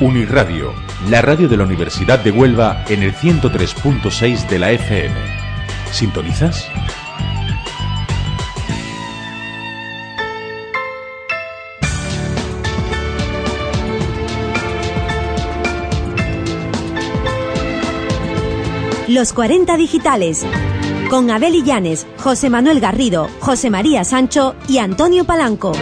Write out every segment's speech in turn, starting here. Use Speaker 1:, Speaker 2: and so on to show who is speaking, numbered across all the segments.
Speaker 1: Unirradio, la radio de la Universidad de Huelva en el 103.6 de la FM. ¿Sintonizas?
Speaker 2: Los 40 digitales. Con Abel Illanes, José Manuel Garrido, José María Sancho y Antonio Palanco.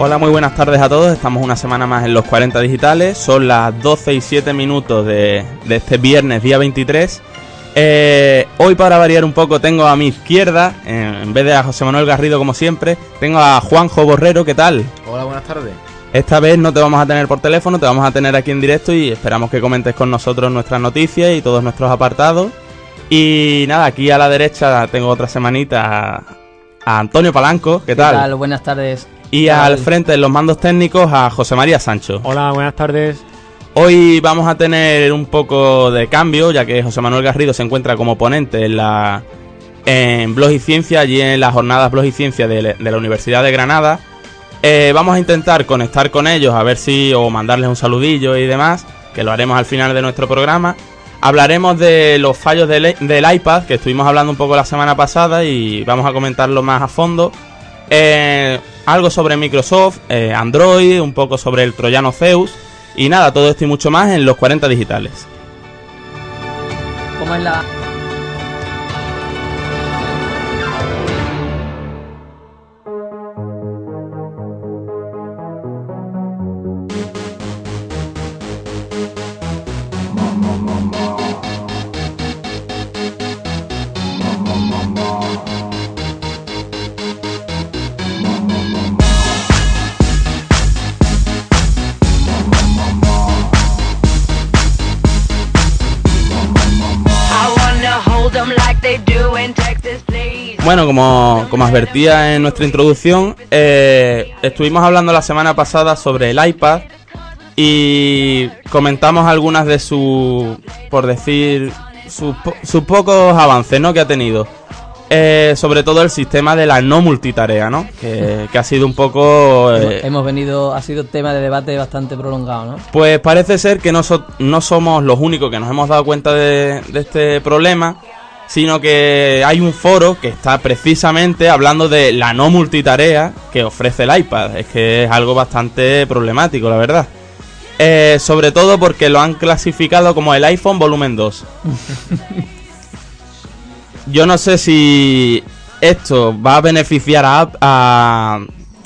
Speaker 3: Hola, muy buenas tardes a todos. Estamos una semana más en los 40 digitales. Son las 12 y 7 minutos de, de este viernes, día 23. Eh, hoy, para variar un poco, tengo a mi izquierda, eh, en vez de a José Manuel Garrido, como siempre, tengo a Juanjo Borrero. ¿Qué tal?
Speaker 4: Hola, buenas tardes.
Speaker 3: Esta vez no te vamos a tener por teléfono, te vamos a tener aquí en directo y esperamos que comentes con nosotros nuestras noticias y todos nuestros apartados. Y nada, aquí a la derecha tengo otra semanita a, a Antonio Palanco. ¿Qué tal?
Speaker 5: Buenas tardes.
Speaker 3: Y al frente de los mandos técnicos a José María Sancho.
Speaker 6: Hola, buenas tardes.
Speaker 3: Hoy vamos a tener un poco de cambio, ya que José Manuel Garrido se encuentra como ponente en la en Blog y Ciencia, allí en las jornadas Blog y Ciencia de, de la Universidad de Granada. Eh, vamos a intentar conectar con ellos, a ver si, o mandarles un saludillo y demás, que lo haremos al final de nuestro programa. Hablaremos de los fallos del, del iPad, que estuvimos hablando un poco la semana pasada y vamos a comentarlo más a fondo. Eh, algo sobre Microsoft, eh, Android, un poco sobre el troyano Zeus. Y nada, todo esto y mucho más en los 40 digitales.
Speaker 5: ¿Cómo es la...?
Speaker 3: Bueno, como, como advertía en nuestra introducción, eh, estuvimos hablando la semana pasada sobre el iPad y comentamos algunas de sus, por decir, sus, po- sus pocos avances ¿no? que ha tenido. Eh, sobre todo el sistema de la no multitarea, ¿no? Que, que ha sido un poco... eh,
Speaker 5: Hemos venido... Ha sido tema de debate bastante prolongado, ¿no?
Speaker 3: Pues parece ser que no, so- no somos los únicos que nos hemos dado cuenta de, de este problema, sino que hay un foro que está precisamente hablando de la no multitarea que ofrece el iPad. Es que es algo bastante problemático, la verdad. Eh, sobre todo porque lo han clasificado como el iPhone volumen 2. Yo no sé si esto va a beneficiar a, a,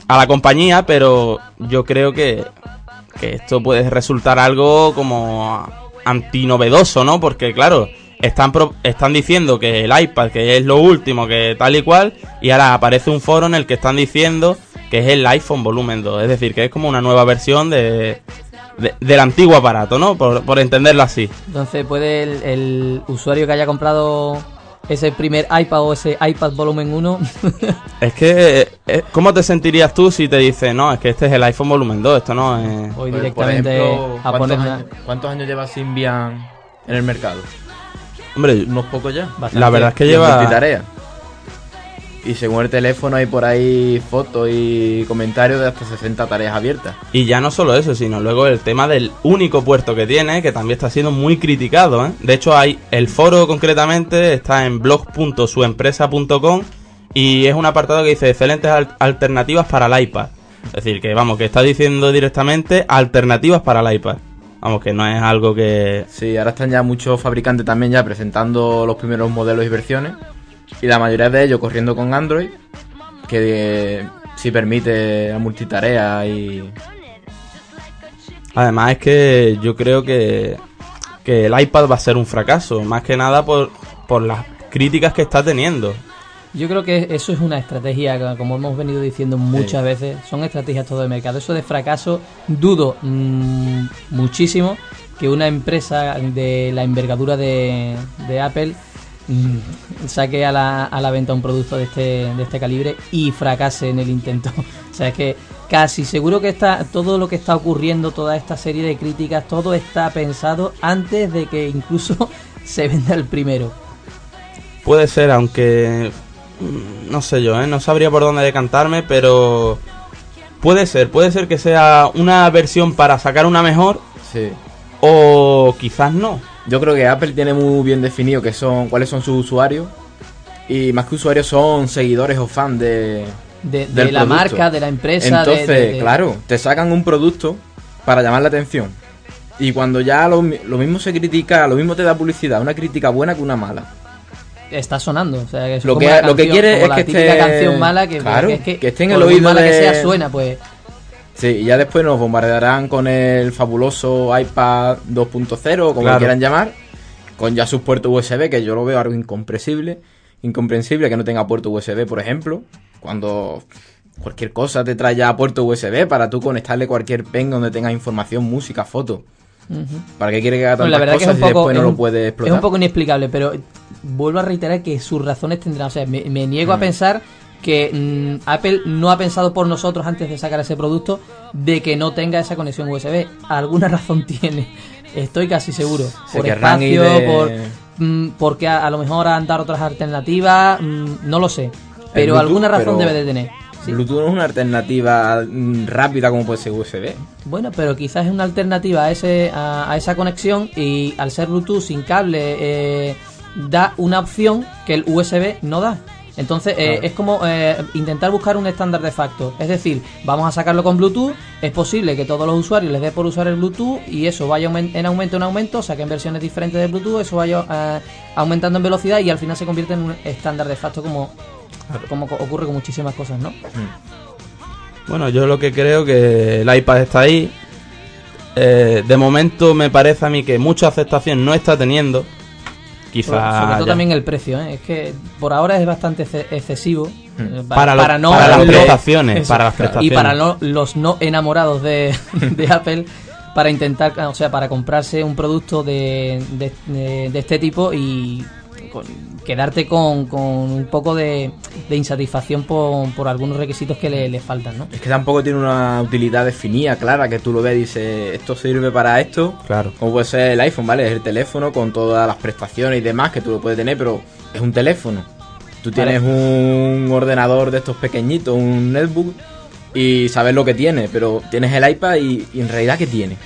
Speaker 3: a la compañía, pero yo creo que, que esto puede resultar algo como antinovedoso, ¿no? Porque claro, están, pro- están diciendo que el iPad, que es lo último, que tal y cual, y ahora aparece un foro en el que están diciendo que es el iPhone volumen 2, es decir, que es como una nueva versión de, de- del antiguo aparato, ¿no? Por, por entenderlo así.
Speaker 5: Entonces, ¿puede el, el usuario que haya comprado ese primer iPad o ese iPad volumen 1
Speaker 3: Es que, eh, ¿cómo te sentirías tú si te dicen, no, es que este es el iPhone volumen 2, esto no es...
Speaker 5: hoy
Speaker 4: Pues,
Speaker 5: directamente
Speaker 4: por ejemplo,
Speaker 5: a
Speaker 4: ¿cuántos,
Speaker 5: poner
Speaker 4: años, cuántos años lleva Symbian en el mercado?
Speaker 3: Hombre,
Speaker 4: Unos pocos ya.
Speaker 5: bastante-
Speaker 3: la verdad es que lleva...
Speaker 4: multitarea. Y según el teléfono hay por ahí fotos y comentarios de hasta 60 tareas abiertas.
Speaker 3: Y ya no solo eso, sino luego el tema del único puerto que tiene, que también está siendo muy criticado. ¿eh? De hecho, hay el foro concretamente está en blog.suempresa.com Y es un apartado que dice excelentes al- alternativas para el iPad. Es decir, que vamos, que está diciendo directamente alternativas para el iPad. Vamos, que no es algo que...
Speaker 4: Sí, ahora están ya muchos fabricantes también ya presentando los primeros modelos y versiones. Y la mayoría de ellos corriendo con Android, que eh, sí permite la multitarea y...
Speaker 3: Además es que yo creo que, que el iPad va a ser un fracaso, más que nada por, por las críticas que está teniendo.
Speaker 5: Yo creo que eso es una estrategia, como hemos venido diciendo muchas veces, son estrategias todo de mercado. Eso de fracaso, dudo mm, muchísimo que una empresa de la envergadura de, de Apple mm, saque a la, a la venta un producto de este, de este calibre y fracase en el intento. O sea, es que casi seguro que está todo lo que está ocurriendo, toda esta serie de críticas, todo está pensado antes de que incluso se venda el primero.
Speaker 3: Puede ser, aunque no sé yo, ¿eh? no sabría por dónde decantarme, pero puede ser, puede ser que sea una versión para sacar una mejor
Speaker 4: Sí.
Speaker 3: o quizás no.
Speaker 4: Yo creo que Apple tiene muy bien definido que son cuáles son sus usuarios. Y más que usuarios son seguidores o fans de,
Speaker 5: De, la
Speaker 4: producto.
Speaker 5: marca, de la empresa.
Speaker 4: Entonces,
Speaker 5: de- de-
Speaker 4: claro, te sacan un producto para llamar la atención. Y cuando ya lo, lo mismo se critica, lo mismo te da publicidad, una crítica buena que una mala.
Speaker 5: Está sonando. O sea, que es
Speaker 4: Lo
Speaker 5: como
Speaker 4: que- lo que quiere
Speaker 5: como
Speaker 4: es
Speaker 5: la
Speaker 4: que
Speaker 5: típica
Speaker 4: esté-
Speaker 5: canción mala que,
Speaker 4: claro,
Speaker 5: que, es que,
Speaker 4: que esté en el oído
Speaker 5: mala que sea suena, pues
Speaker 4: Sí, y ya después nos bombardearán con el fabuloso iPad 2.0, como
Speaker 3: Claro.
Speaker 4: quieran llamar, con ya sus puertos USB, que yo lo veo algo incomprensible, incomprensible que no tenga puerto USB, por ejemplo, cuando cualquier cosa te trae ya puerto USB para tú conectarle cualquier pen donde tengas información, música, foto. ¿Para qué quiere que haga
Speaker 5: Bueno,
Speaker 4: tantas
Speaker 5: la verdad que es
Speaker 4: cosas
Speaker 5: un
Speaker 4: y
Speaker 5: poco
Speaker 4: después no
Speaker 5: es
Speaker 4: lo puede
Speaker 5: es
Speaker 4: explotar?
Speaker 5: un poco inexplicable, pero vuelvo a reiterar que sus razones tendrán. O sea, me, me niego a pensar que mm, Apple no ha pensado por nosotros antes de sacar ese producto de que no tenga esa conexión USB. Alguna razón tiene. Estoy casi seguro.
Speaker 4: Se
Speaker 5: por espacio,
Speaker 4: de-
Speaker 5: por mm, porque a, a lo mejor han dado otras alternativas, mm, no lo sé. Pero
Speaker 4: Bluetooth,
Speaker 5: alguna razón
Speaker 4: pero
Speaker 5: debe de tener. Sí.
Speaker 4: Bluetooth no es una alternativa mm, rápida como puede ser USB.
Speaker 5: Bueno, pero quizás es una alternativa a, ese, a, a esa conexión y al ser Bluetooth sin cable eh, da una opción que el USB no da. Entonces eh, es como eh, intentar buscar un estándar de facto. Es decir, vamos a sacarlo con Bluetooth. Es posible que todos los usuarios les dé por usar el Bluetooth y eso vaya en aumento en aumento, saquen versiones diferentes de Bluetooth, eso vaya eh, aumentando en velocidad y al final se convierte en un estándar de facto como, como co- ocurre con muchísimas cosas, ¿no?
Speaker 3: Bueno, yo lo que creo que el iPad está ahí. Eh, de momento me parece a mí que mucha aceptación no está teniendo.
Speaker 5: Sobre,
Speaker 3: Quizá
Speaker 5: sobre todo
Speaker 3: ya-
Speaker 5: también el precio, ¿eh? es que por ahora es bastante exce- excesivo eh,
Speaker 3: Para lo-
Speaker 5: no
Speaker 3: para las prestaciones, para las prestaciones.
Speaker 5: y para no- los no enamorados de, de Apple para intentar, o sea, para comprarse un producto de, de- de- de este tipo y con- quedarte con, con un poco de, de insatisfacción por, por algunos requisitos que le, le faltan, ¿no?
Speaker 4: Es que tampoco tiene una utilidad definida, clara, que tú lo ves y dices, esto sirve para esto.
Speaker 3: Claro.
Speaker 4: Como puede ser el iPhone, ¿vale? Es el teléfono con todas las prestaciones y demás que tú lo puedes tener, pero es un teléfono. Tú
Speaker 5: Vale.
Speaker 4: tienes un ordenador de estos pequeñitos, un netbook, y sabes lo que tiene, pero tienes el iPad y, y en realidad ¿qué tiene?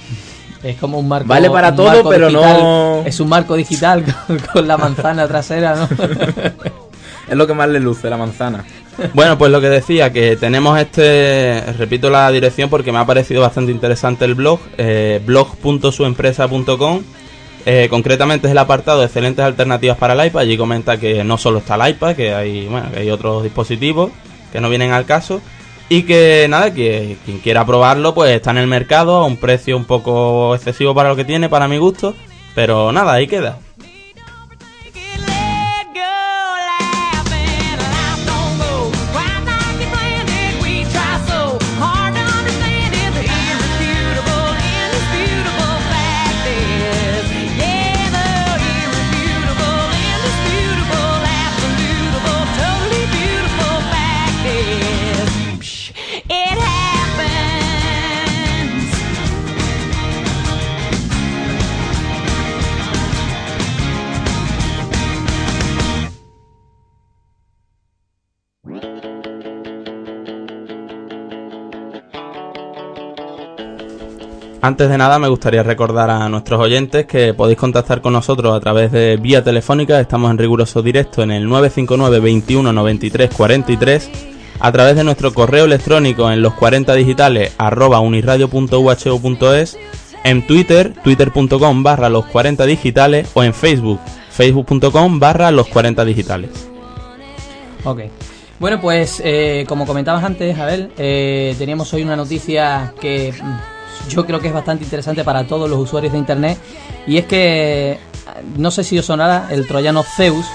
Speaker 5: Es como un marco.
Speaker 4: Vale para todo, pero
Speaker 5: digital.
Speaker 4: no-
Speaker 5: Es un marco digital con, con la manzana trasera, ¿no?
Speaker 4: Es lo que más le luce, la manzana.
Speaker 3: Bueno, pues lo que decía, que tenemos este, repito la dirección porque me ha parecido bastante interesante el blog, eh, blog.suempresa.com. Eh, concretamente es el apartado de excelentes alternativas para el iPad. Allí comenta que no solo está el iPad, que hay, bueno, que hay otros dispositivos que no vienen al caso. Y que nada, que quien quiera probarlo, pues está en el mercado a un precio un poco excesivo para lo que tiene, para mi gusto. Pero nada, ahí queda. Antes de nada, me gustaría recordar a nuestros oyentes que podéis contactar con nosotros a través de vía telefónica. Estamos en riguroso directo en el 959 21 93 43. A través de nuestro correo electrónico en los 40 digitales arroba uniradio.uho.es. En Twitter, twitter.com barra los 40 digitales. O en Facebook, facebook.com barra los 40 digitales.
Speaker 5: Ok. Bueno, pues eh, como comentabas antes, Abel, eh, teníamos hoy una noticia que mm, yo creo que es bastante interesante para todos los usuarios de Internet. Y es que, no sé si os sonará, el troyano Zeus,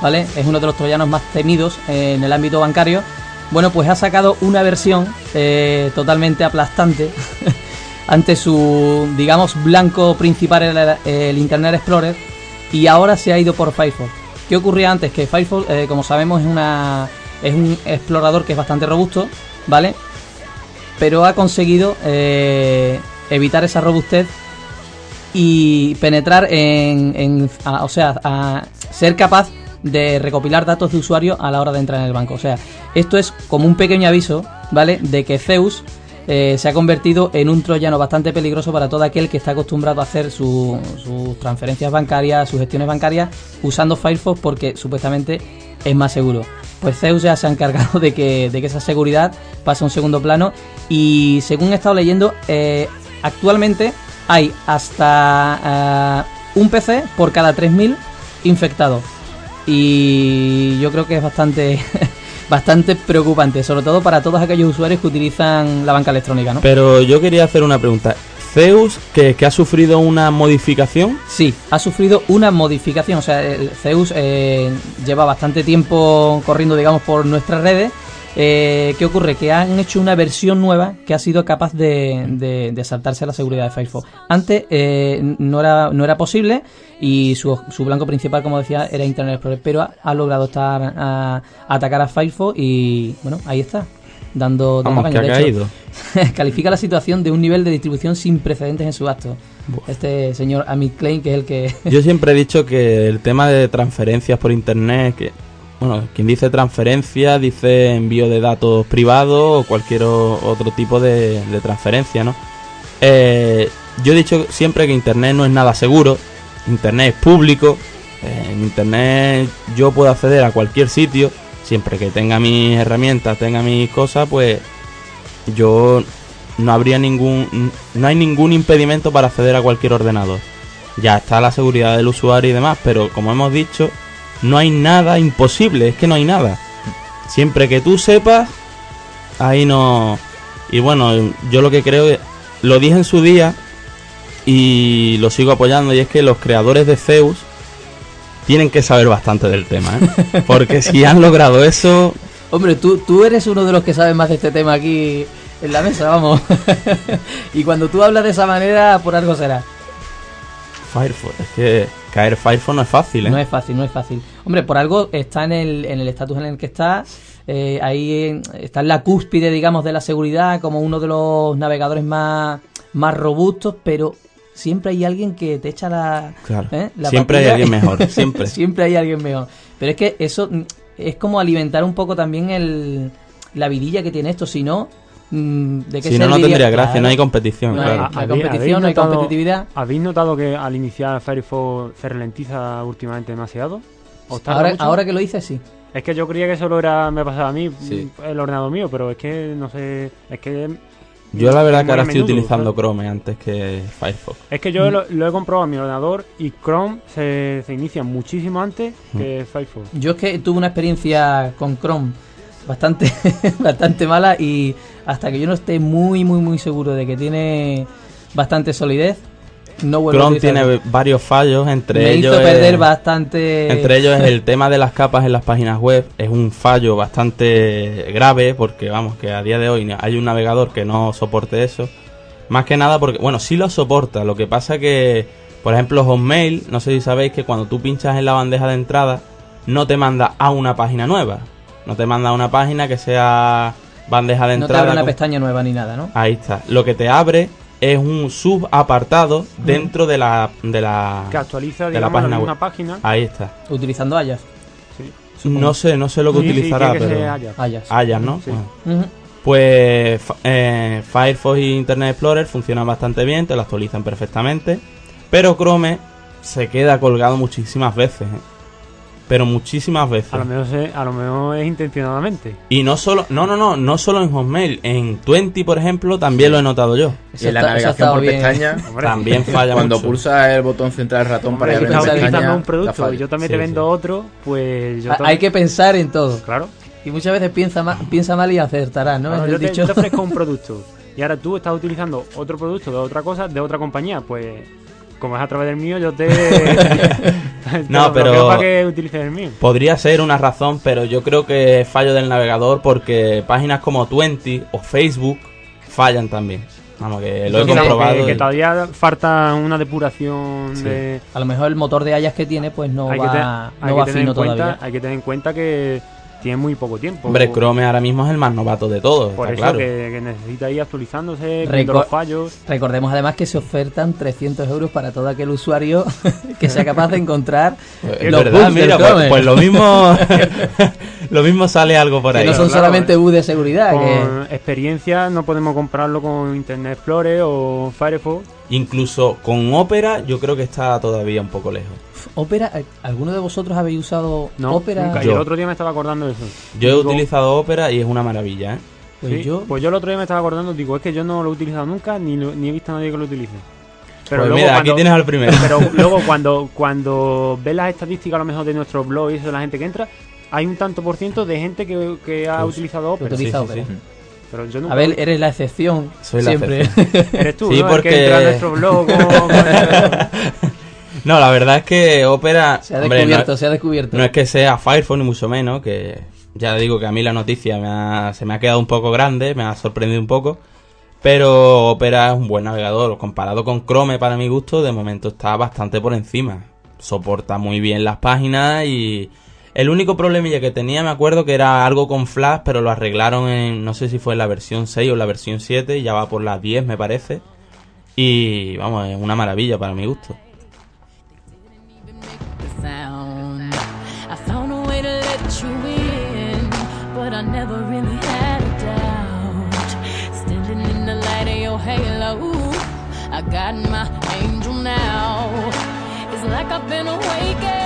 Speaker 5: ¿vale? Es uno de los troyanos más temidos en el ámbito bancario. Bueno, pues ha sacado una versión eh, totalmente aplastante ante su, digamos, blanco principal, el, el Internet Explorer, y ahora se ha ido por Firefox. ¿Qué ocurría antes? Que Firefox, eh, como sabemos, es, una, es un explorador que es bastante robusto, ¿vale? Pero ha conseguido eh, evitar esa robustez y penetrar en, o sea, a ser capaz de recopilar datos de usuario a la hora de entrar en el banco. O sea, esto es como un pequeño aviso, ¿vale? De que Zeus eh, se ha convertido en un troyano bastante peligroso para todo aquel que está acostumbrado a hacer su- sus transferencias bancarias, sus gestiones bancarias usando Firefox porque supuestamente es más seguro. Pues Zeus ya se ha encargado de que, de que esa seguridad pase a un segundo plano y según he estado leyendo, eh, actualmente hay hasta eh, un PC por cada 3.000 infectados. Y yo creo que es bastante, bastante preocupante, sobre todo para todos aquellos usuarios que utilizan la banca electrónica, ¿no?
Speaker 3: Pero yo quería hacer una pregunta. Zeus, que, que ha sufrido una modificación,
Speaker 5: Sí, ha sufrido una modificación. O sea, el Zeus eh, lleva bastante tiempo corriendo, digamos, por nuestras redes. Eh, ¿Qué ocurre? Que han hecho una versión nueva que ha sido capaz de, de- saltarse a la seguridad de Firefox. Antes eh, no, era, no era posible y su, su blanco principal, como decía, era Internet Explorer, pero ha, ha logrado estar a, atacar a Firefox y bueno, ahí está. Dando, dando
Speaker 3: vamos, que
Speaker 5: caña.
Speaker 3: ha
Speaker 5: De hecho,
Speaker 3: caído.
Speaker 5: califica la situación de un nivel de distribución sin precedentes en su acto. Este señor Amit Klein, que es el que...
Speaker 3: Yo siempre he dicho que el tema de transferencias por internet, que bueno, quien dice transferencia dice envío de datos privados o cualquier otro tipo de, de transferencia, ¿no? Eh, yo he dicho siempre que internet no es nada seguro, internet es público, eh, en internet yo puedo acceder a cualquier sitio, siempre que tenga mis herramientas, tenga mis cosas, pues yo no habría ningún no hay ningún impedimento para acceder a cualquier ordenador. Ya está la seguridad del usuario y demás, pero como hemos dicho, no hay nada imposible, es que no hay nada. Siempre que tú sepas, ahí no y bueno, yo lo que creo lo dije en su día y lo sigo apoyando y es que los creadores de Zeus tienen que saber bastante del tema, ¿eh? Porque si han logrado eso,
Speaker 5: Hombre, tú, tú eres uno de los que sabes más de este tema aquí en la mesa, vamos. y cuando tú hablas de esa manera, por algo será.
Speaker 3: Firefox, es que caer Firefox no es fácil, ¿eh?
Speaker 5: No es fácil, no es fácil. Hombre, por algo está en el en el estatus en el que está. eh, ahí está en la cúspide, digamos, de la seguridad, como uno de los navegadores más, más robustos, pero siempre hay alguien que te echa la.
Speaker 3: Claro.
Speaker 5: ¿eh? la
Speaker 3: Siempre hay alguien mejor, siempre.
Speaker 5: siempre hay alguien mejor. Pero es que eso mm, es como alimentar un poco también el, la vidilla que tiene esto. Si no, mm, ¿de qué
Speaker 3: Si no, no tendría gracia,
Speaker 5: Claro.
Speaker 3: no hay competición,
Speaker 5: No hay-
Speaker 3: claro.
Speaker 5: no hay
Speaker 6: ¿Habéis-
Speaker 5: competición, no hay
Speaker 6: notado-
Speaker 5: competitividad.
Speaker 6: ¿Habéis notado que al iniciar Firefox se ralentiza últimamente demasiado? ¿Os tarda
Speaker 5: Ahora,
Speaker 6: mucho?
Speaker 5: ahora que lo dices, sí.
Speaker 6: Es que yo creía que solo era me pasaba a mí,
Speaker 4: Sí.
Speaker 6: el ordenador mío, pero es que no sé, es que
Speaker 3: Yo la verdad
Speaker 6: es
Speaker 3: que ahora estoy
Speaker 6: menudo,
Speaker 3: utilizando
Speaker 6: ¿sabes?
Speaker 3: Chrome antes que Firefox.
Speaker 6: Es que
Speaker 5: Mm.
Speaker 6: yo lo, lo he comprobado en mi ordenador y Chrome se, se inicia muchísimo antes
Speaker 3: Mm.
Speaker 6: que Firefox.
Speaker 5: Yo es que tuve una experiencia con Chrome bastante, bastante mala y hasta que yo no esté muy, muy, muy seguro de que tiene bastante solidez, no vuelvo
Speaker 3: Chrome tiene varios fallos, entre
Speaker 5: Me
Speaker 3: ellos
Speaker 5: hizo perder
Speaker 3: es-
Speaker 5: bastante...
Speaker 3: Entre ellos es el tema de las capas en las páginas web, es un fallo bastante grave porque vamos, que a día de hoy hay un navegador que no soporte eso. Más que nada porque, bueno, sí lo soporta, lo que pasa que, por ejemplo, Hotmail, no sé si sabéis que cuando tú pinchas en la bandeja de entrada, no te manda a una página nueva, no te manda a una página que sea bandeja de
Speaker 5: no te
Speaker 3: entrada.
Speaker 5: abre una
Speaker 3: con-
Speaker 5: pestaña nueva ni nada, ¿no?
Speaker 3: Ahí está. Lo que te abre es un subapartado dentro de la, de la,
Speaker 6: Que actualiza,
Speaker 3: de la
Speaker 6: digamos, la,
Speaker 3: página
Speaker 6: misma
Speaker 3: web.
Speaker 6: página.
Speaker 3: Ahí está.
Speaker 5: Utilizando Ajax.
Speaker 6: Sí.
Speaker 3: No sé, no sé lo que
Speaker 6: Sí,
Speaker 3: utilizará,
Speaker 6: que
Speaker 3: pero
Speaker 6: Ajax.
Speaker 5: Ajax.
Speaker 3: Ajax, ¿no?
Speaker 6: Sí.
Speaker 3: Bueno.
Speaker 5: Ujú.
Speaker 3: Pues eh, Firefox y Internet Explorer funcionan bastante bien, te lo actualizan perfectamente. Pero Chrome se queda colgado muchísimas veces. ¿eh? Pero muchísimas veces.
Speaker 6: A lo mejor, se- a lo mejor es intencionadamente.
Speaker 3: Y no solo, no, no, no, no solo en Hotmail, en Twenty, por ejemplo, también lo he notado yo.
Speaker 4: Y en la navegación por pestaña,
Speaker 6: Hombre,
Speaker 3: También falla
Speaker 4: cuando
Speaker 3: mucho.
Speaker 4: pulsas el botón central del ratón para
Speaker 6: Hombre,
Speaker 4: abrir
Speaker 6: si
Speaker 4: una
Speaker 6: estás utilizando
Speaker 4: pestaña,
Speaker 6: un producto yo también
Speaker 3: Sí,
Speaker 6: te vendo otro, pues yo también-
Speaker 5: Hay que pensar en todo.
Speaker 6: Claro.
Speaker 5: Y muchas veces piensa, ma- piensa mal y acertarás, ¿no?
Speaker 6: Claro, yo te,
Speaker 5: dicho.
Speaker 6: yo te ofrezco un producto y ahora tú estás utilizando otro producto de otra cosa, de otra compañía, pues como es a través del mío, yo te... te
Speaker 3: No, pero-
Speaker 6: para que utilices el mío.
Speaker 3: Podría ser una razón, pero yo creo que es fallo del navegador porque páginas como Twenty o Facebook fallan también. Vamos, que lo he comprobado.
Speaker 6: que, que
Speaker 3: y-
Speaker 6: todavía falta una depuración
Speaker 3: Sí.
Speaker 6: de...
Speaker 5: A lo mejor el motor de Ajax que tiene, pues no
Speaker 6: hay que, te-
Speaker 5: va,
Speaker 6: hay
Speaker 5: no
Speaker 6: que
Speaker 5: va
Speaker 6: tener
Speaker 5: fino
Speaker 6: en cuenta,
Speaker 5: todavía.
Speaker 6: hay que tener en cuenta que tiene muy poco tiempo.
Speaker 3: Hombre, Chrome ahora mismo es el más novato de todos,
Speaker 6: Por
Speaker 3: está
Speaker 6: eso
Speaker 3: claro.
Speaker 6: que, que necesita ir actualizándose, viendo los fallos.
Speaker 5: Recordemos además que se ofertan 300 euros para todo aquel usuario que sea capaz de encontrar
Speaker 3: Pues es
Speaker 5: los
Speaker 3: verdad,
Speaker 5: bugs del
Speaker 3: mira, pues,
Speaker 5: Chrome.
Speaker 3: pues lo mismo lo mismo sale algo por
Speaker 5: que
Speaker 3: ahí.
Speaker 5: no son
Speaker 6: claro,
Speaker 5: solamente bugs de seguridad. que-
Speaker 6: Con experiencia no podemos comprarlo con Internet Explorer o Firefox.
Speaker 3: Incluso con Opera yo creo que está todavía un poco lejos.
Speaker 5: Opera, ¿alguno de vosotros habéis usado
Speaker 6: No,
Speaker 5: Opera?
Speaker 6: nunca. Y
Speaker 3: Yo.
Speaker 6: el otro día me estaba acordando de eso.
Speaker 3: Yo he
Speaker 6: Digo,
Speaker 3: utilizado Opera y es una maravilla, ¿eh?
Speaker 5: Pues
Speaker 6: sí,
Speaker 5: yo,
Speaker 6: pues yo el otro día me estaba acordando, digo, es que yo no lo he utilizado nunca ni, lo- ni he visto a nadie que lo utilice. Pero
Speaker 3: pues
Speaker 6: luego
Speaker 3: mira,
Speaker 6: cuando-
Speaker 3: aquí tienes al primero.
Speaker 6: Pero luego cuando, cuando ves las estadísticas a lo mejor de nuestro blog y eso de la gente que entra, hay un tanto por ciento de gente que, que ha
Speaker 3: Pues,
Speaker 6: utilizado Opera.
Speaker 5: utiliza
Speaker 3: sí, sí,
Speaker 5: Opera.
Speaker 3: sí.
Speaker 6: Pero yo nunca
Speaker 5: A ver, eres la excepción.
Speaker 3: Soy la
Speaker 5: siempre.
Speaker 6: eres tú,
Speaker 3: Sí,
Speaker 6: ¿no? El
Speaker 3: porque-
Speaker 6: que entra a nuestro blog. con- con-
Speaker 3: No, la verdad es que Opera
Speaker 5: se ha
Speaker 3: hombre, no-
Speaker 5: descubierto, se ha descubierto.
Speaker 3: No es que sea Firefox ni mucho menos, que ya digo que a mí la noticia me ha- se me ha quedado un poco grande, me ha sorprendido un poco, pero Opera es un buen navegador, comparado con Chrome para mi gusto, de momento está bastante por encima. Soporta muy bien las páginas y el único problemilla que tenía me acuerdo que era algo con Flash, pero lo arreglaron en no sé si fue en la versión 6 o la versión 7, y ya va por las 10 me parece. Y vamos, es una maravilla para mi gusto.
Speaker 7: But I never really had a doubt. Standing in the light of your halo, I got my angel now. It's like I've been awakened.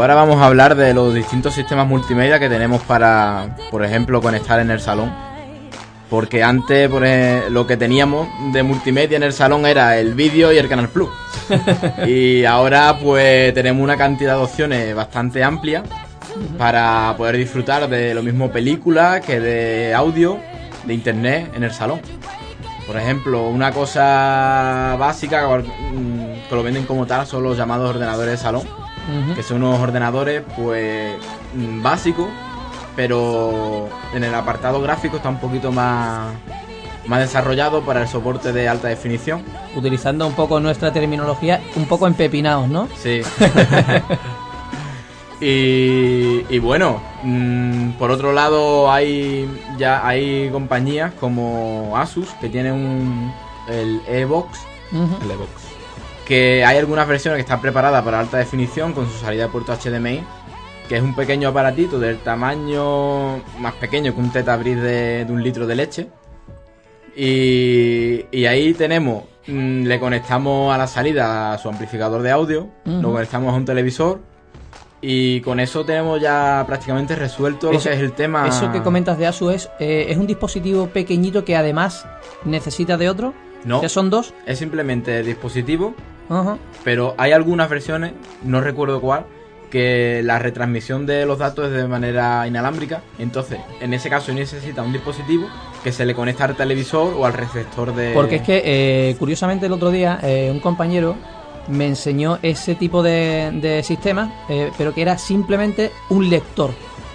Speaker 4: Pues ahora vamos a hablar de los distintos sistemas multimedia que tenemos para, por ejemplo, conectar en el salón. Porque antes por lo que teníamos de multimedia en el salón era el vídeo y el Canal Plus. y ahora pues tenemos una cantidad de opciones bastante amplia para poder disfrutar de lo mismo películas que de audio, de internet en el salón. Por ejemplo, una cosa básica mm, que lo venden como tal son los llamados ordenadores de salón Que son unos ordenadores pues básicos, pero en el apartado gráfico está un poquito más, más desarrollado para el soporte de alta definición.
Speaker 5: Utilizando un poco nuestra terminología, un poco empepinados, ¿no?
Speaker 4: Sí. y, y bueno, mm, por otro lado hay ya hay compañías como Asus que tienen un, el Evox
Speaker 5: Ujú.
Speaker 3: El Evox.
Speaker 4: Que hay algunas versiones que están preparadas para alta definición con su salida de puerto HDMI, que es un pequeño aparatito del tamaño más pequeño que un tetabris de, de un litro de leche. Y, y ahí tenemos, mm, le conectamos a la salida a su amplificador de audio,
Speaker 5: Ujú.
Speaker 4: lo conectamos a un televisor y con eso tenemos ya prácticamente resuelto lo
Speaker 5: Eso-
Speaker 4: que es el tema.
Speaker 5: Eso que comentas de Asus es, eh, es un dispositivo pequeñito que además necesita de otro.
Speaker 4: No.
Speaker 5: ¿Ya son dos?
Speaker 4: Es simplemente el dispositivo
Speaker 5: Ajá.
Speaker 4: Pero hay algunas versiones, no recuerdo cuál, que la retransmisión de los datos es de manera inalámbrica. Entonces, en ese caso necesita un dispositivo que se le conecta al televisor o al receptor de...
Speaker 5: Porque es que, eh, curiosamente, el otro día eh, un compañero me enseñó ese tipo de, de sistema, eh, pero que era simplemente un lector,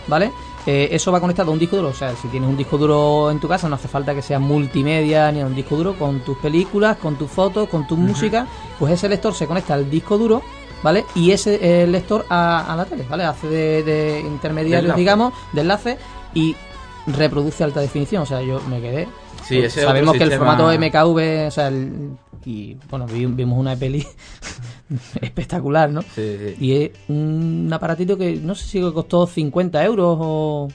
Speaker 5: ¿vale? Eh, eso va conectado a un disco duro, o sea, si tienes un disco duro en tu casa, no hace falta que sea multimedia ni a un disco duro, con tus películas, con tus fotos, con tu música, pues ese lector se conecta al disco duro, ¿vale? Y ese eh, lector a, a la tele, ¿vale? Hace de, de intermediario,
Speaker 4: De
Speaker 5: digamos, de enlace y reproduce alta definición, o sea, yo me quedé
Speaker 4: Sí, ese otro
Speaker 5: Sabemos que el formato MKV, o sea, el- y bueno, vi- vimos una peli espectacular, ¿no?
Speaker 4: Sí, sí.
Speaker 5: Y es un aparatito que no sé si costó 50 euros o...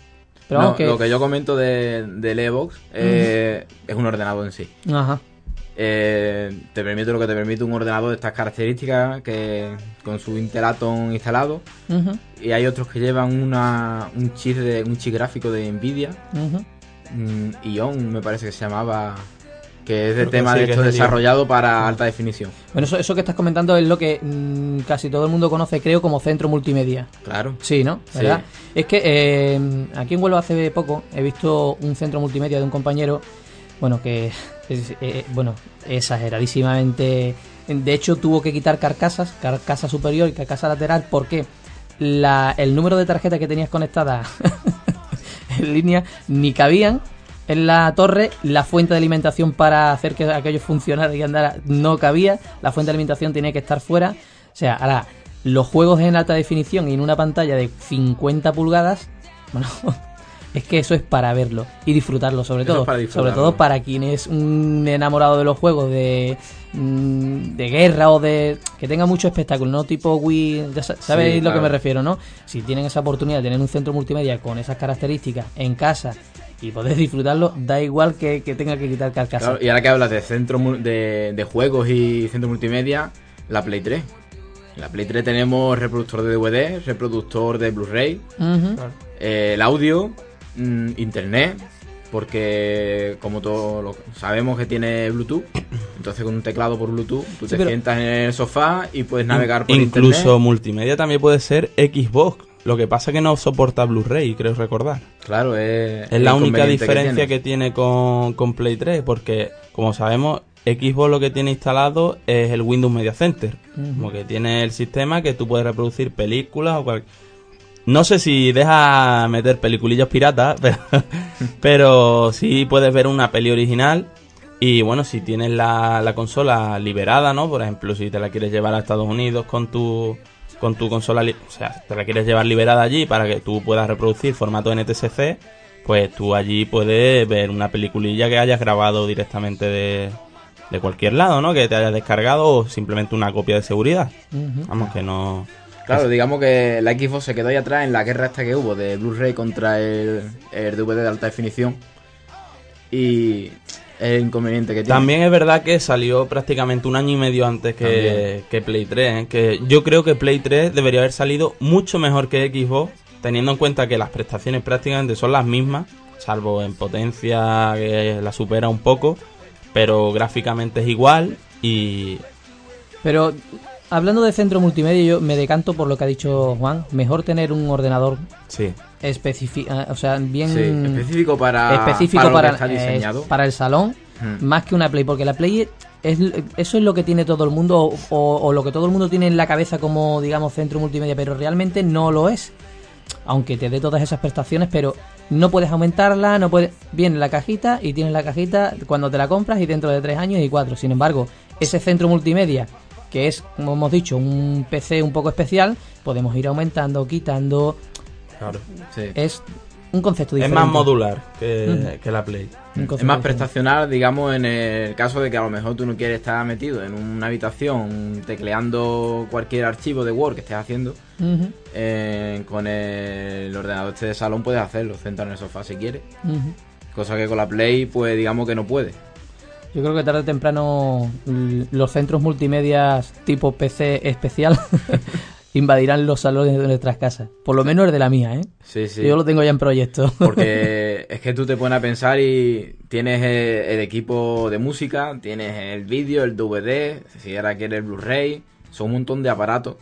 Speaker 5: Pero
Speaker 4: No,
Speaker 5: vamos que...
Speaker 4: Lo que yo comento de, del Evox eh, es un ordenador en sí.
Speaker 5: Ajá.
Speaker 4: Eh, te permite lo que te permite un ordenador de estas características que con su Intel Atom instalado y hay otros que llevan una, un chip de un chip gráfico de Nvidia
Speaker 5: ujú.
Speaker 4: mm, Ion me parece que se llamaba que es de
Speaker 3: Creo
Speaker 4: tema
Speaker 3: sí,
Speaker 4: de
Speaker 3: Ion.
Speaker 4: desarrollado para alta definición
Speaker 5: Bueno, eso, eso que estás comentando es lo que mm, casi todo el mundo conoce, creo, como centro multimedia.
Speaker 4: claro
Speaker 5: Sí, ¿no? Es que eh, aquí en Huelva hace poco he visto un centro multimedia de un compañero, bueno, que es, eh, bueno, exageradísimamente... De hecho, tuvo que quitar carcasas, carcasa superior y carcasa lateral, porque la, el número de tarjeta que tenías conectada en línea ni cabían en la torre, la fuente de alimentación para hacer que aquello funcionara y andara no cabía, la fuente de alimentación tenía que estar fuera. O sea, ahora, los juegos en alta definición y en una pantalla de 50 pulgadas, bueno, es que eso es para verlo y disfrutarlo, sobre
Speaker 4: Eso
Speaker 5: todo.
Speaker 4: para
Speaker 5: sobre todo para quien es un enamorado de los juegos de, mm, de guerra o de que tenga mucho espectáculo, no tipo Wii, ya sa- sabéis
Speaker 4: Sí,
Speaker 5: lo que me refiero, ¿no? Si tienen esa oportunidad de tener un centro multimedia con esas características en casa y poder disfrutarlo, da igual que, que tenga que quitar carcasa.
Speaker 4: Claro, y ahora que hablas de centro de, de juegos y centro multimedia la Play 3 en la Play 3 tenemos reproductor de DVD reproductor de Blu-ray eh, el audio, mm, internet, porque como todos sabemos que tiene Bluetooth, entonces con un teclado por Bluetooth tú
Speaker 5: Sí,
Speaker 4: te sientas en el sofá y puedes navegar por
Speaker 3: Incluso
Speaker 4: internet.
Speaker 3: multimedia también puede ser Xbox. Lo que pasa es que no soporta Blu-ray, creo recordar.
Speaker 4: Claro, es,
Speaker 3: Es la única diferencia
Speaker 4: tiene.
Speaker 3: que tiene, con, con Play 3, porque como sabemos, Xbox lo que tiene instalado es el Windows Media Center. Como que tiene el sistema que tú puedes reproducir películas o cual... No sé si deja meter peliculillos piratas, pero, pero sí puedes ver una peli original. Y bueno, si tienes la, la consola liberada, ¿no? Por ejemplo, si te la quieres llevar a Estados Unidos con tu, con tu consola, li- o sea, te la quieres llevar liberada allí para que tú puedas reproducir formato NTSC, pues tú allí puedes ver una peliculilla que hayas grabado directamente de, de cualquier lado, ¿no? Que te hayas descargado o simplemente una copia de seguridad. Vamos, que no...
Speaker 4: Claro, digamos que la Xbox se quedó ahí atrás en la guerra esta que hubo de Blu-ray contra el, el DVD de alta definición. Y el inconveniente que tiene.
Speaker 3: También es verdad que salió prácticamente un año y medio antes que, Play 3. ¿eh? Que yo creo que Play 3 debería haber salido mucho mejor que Xbox, teniendo en cuenta que las prestaciones prácticamente son las mismas, salvo en potencia que la supera un poco, pero gráficamente es igual y
Speaker 5: Pero hablando de centro multimedia, yo me decanto por lo que ha dicho Juan. Mejor tener un ordenador
Speaker 3: sí.
Speaker 5: Específico, o sea, bien
Speaker 4: Sí, específico para,
Speaker 5: específico
Speaker 4: para,
Speaker 5: para,
Speaker 4: lo que está
Speaker 5: eh,
Speaker 4: diseñado.
Speaker 5: para el salón,
Speaker 4: Mm.
Speaker 5: más que una Play, porque la Play es eso es lo que tiene todo el mundo o, o- o lo que todo el mundo tiene en la cabeza como digamos centro multimedia, pero realmente no lo es. Aunque te dé todas esas prestaciones, pero no puedes aumentarla, no puedes. Viene la cajita y tienes la cajita cuando te la compras y dentro de tres años y cuatro. Sin embargo, ese centro multimedia, que es, como hemos dicho, un PC un poco especial, podemos ir aumentando, quitando.
Speaker 4: Sí.
Speaker 5: Es un concepto
Speaker 3: Es
Speaker 5: diferente.
Speaker 3: más modular que, que la Play.
Speaker 4: Es más
Speaker 5: diferente.
Speaker 4: prestacional, digamos, en el caso de que a lo mejor tú no quieres estar metido en una habitación tecleando cualquier archivo de Word que estés haciendo. Eh, con el ordenador este de salón puedes hacerlo, sentado en el sofá si quieres. Cosa que con la Play, pues digamos que no puede.
Speaker 5: Yo creo que tarde o temprano los centros multimedia tipo PC especial invadirán los salones de nuestras casas. Por lo menos el de la mía, ¿eh?
Speaker 4: Sí, sí.
Speaker 5: Yo lo tengo ya en proyecto.
Speaker 4: Porque es que tú te pones a pensar y tienes el, el equipo de música, tienes el vídeo, el DVD, si ahora quieres el Blu-ray, son un montón de aparatos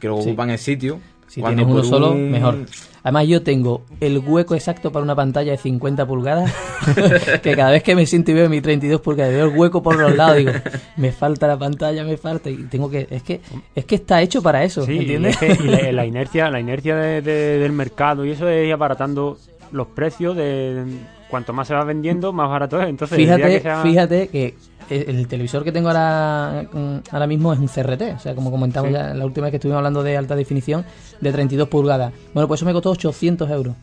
Speaker 4: que lo
Speaker 5: Sí.
Speaker 4: ocupan el sitio.
Speaker 5: Si
Speaker 4: Cuando
Speaker 5: tienes uno solo, mejor. Además, yo tengo el hueco exacto para una pantalla de 50 pulgadas. que cada vez que me siento y veo mi 32 pulgadas, veo el hueco por los lados, digo, me falta la pantalla, me falta. Y tengo que. Es que, es que está hecho para eso,
Speaker 6: Sí, y,
Speaker 5: ¿entiendes?
Speaker 6: es que- y la, la inercia, la inercia de- de- del mercado y eso es ir abaratando los precios de cuanto más se va vendiendo, más barato es. Entonces,
Speaker 5: fíjate,
Speaker 6: que sea-
Speaker 5: fíjate que el, el televisor que tengo ahora, mm, ahora mismo es un CRT, o sea, como comentamos
Speaker 6: Sí.
Speaker 5: ya la última vez que estuvimos hablando de alta definición, de 32 pulgadas. Bueno, pues eso me costó 800 euros.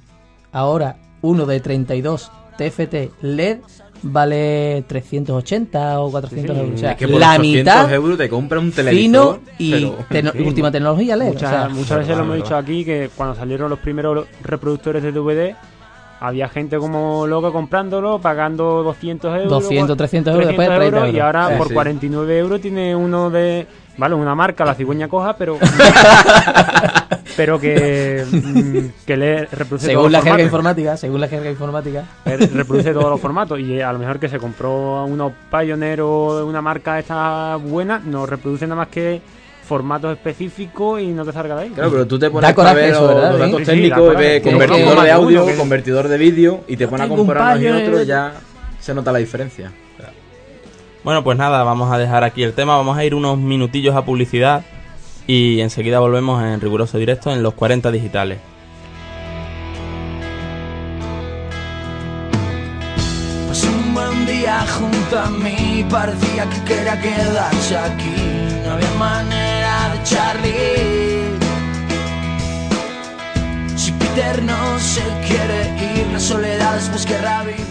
Speaker 5: Ahora, uno de 32 TFT LED vale 380 o 400
Speaker 6: Sí, sí.
Speaker 5: euros. O sea,
Speaker 4: es que por
Speaker 5: la
Speaker 4: 800
Speaker 5: mitad
Speaker 4: euros te compra un
Speaker 5: fino
Speaker 4: televisor.
Speaker 5: y
Speaker 4: pero-
Speaker 5: tecno-
Speaker 6: Sí,
Speaker 5: última tecnología LED.
Speaker 6: Muchas,
Speaker 5: o sea,
Speaker 6: muchas veces lo hemos dicho aquí que cuando salieron los primeros reproductores de DVD, había gente como loca comprándolo, pagando 200 euros.
Speaker 5: 200, 300 euros, después 30 euros.
Speaker 6: y ahora
Speaker 4: Sí,
Speaker 6: por
Speaker 4: sí.
Speaker 6: 49 euros tiene uno de. Vale, una marca, la cigüeña coja, pero. pero que. mm, que le reproduce todos
Speaker 5: según
Speaker 6: los
Speaker 5: la jerga
Speaker 6: formatos.
Speaker 5: informática, según la jerga informática.
Speaker 6: Eh, reproduce todos los formatos y a lo mejor que se compró unos Pioneer o una marca esta buena no reproduce nada más que formatos específicos y no te salga de ahí.
Speaker 4: Claro, pero tú te
Speaker 5: Da
Speaker 4: pones a ver
Speaker 5: eso,
Speaker 4: los, datos
Speaker 6: Sí,
Speaker 4: técnicos ves convertidor de audio,
Speaker 6: que-
Speaker 4: convertidor de vídeo y te pones a comparar unos y otros ya se nota la diferencia.
Speaker 3: Bueno, pues nada, vamos a dejar aquí el tema, vamos a ir unos minutillos a publicidad y enseguida volvemos en riguroso directo en los 40 digitales.
Speaker 8: Pasé un buen día junto a mí, parecía que quería quedarse aquí. No había manera de Charlie. Si Peter no se quiere ir, la soledad después querrá vivir.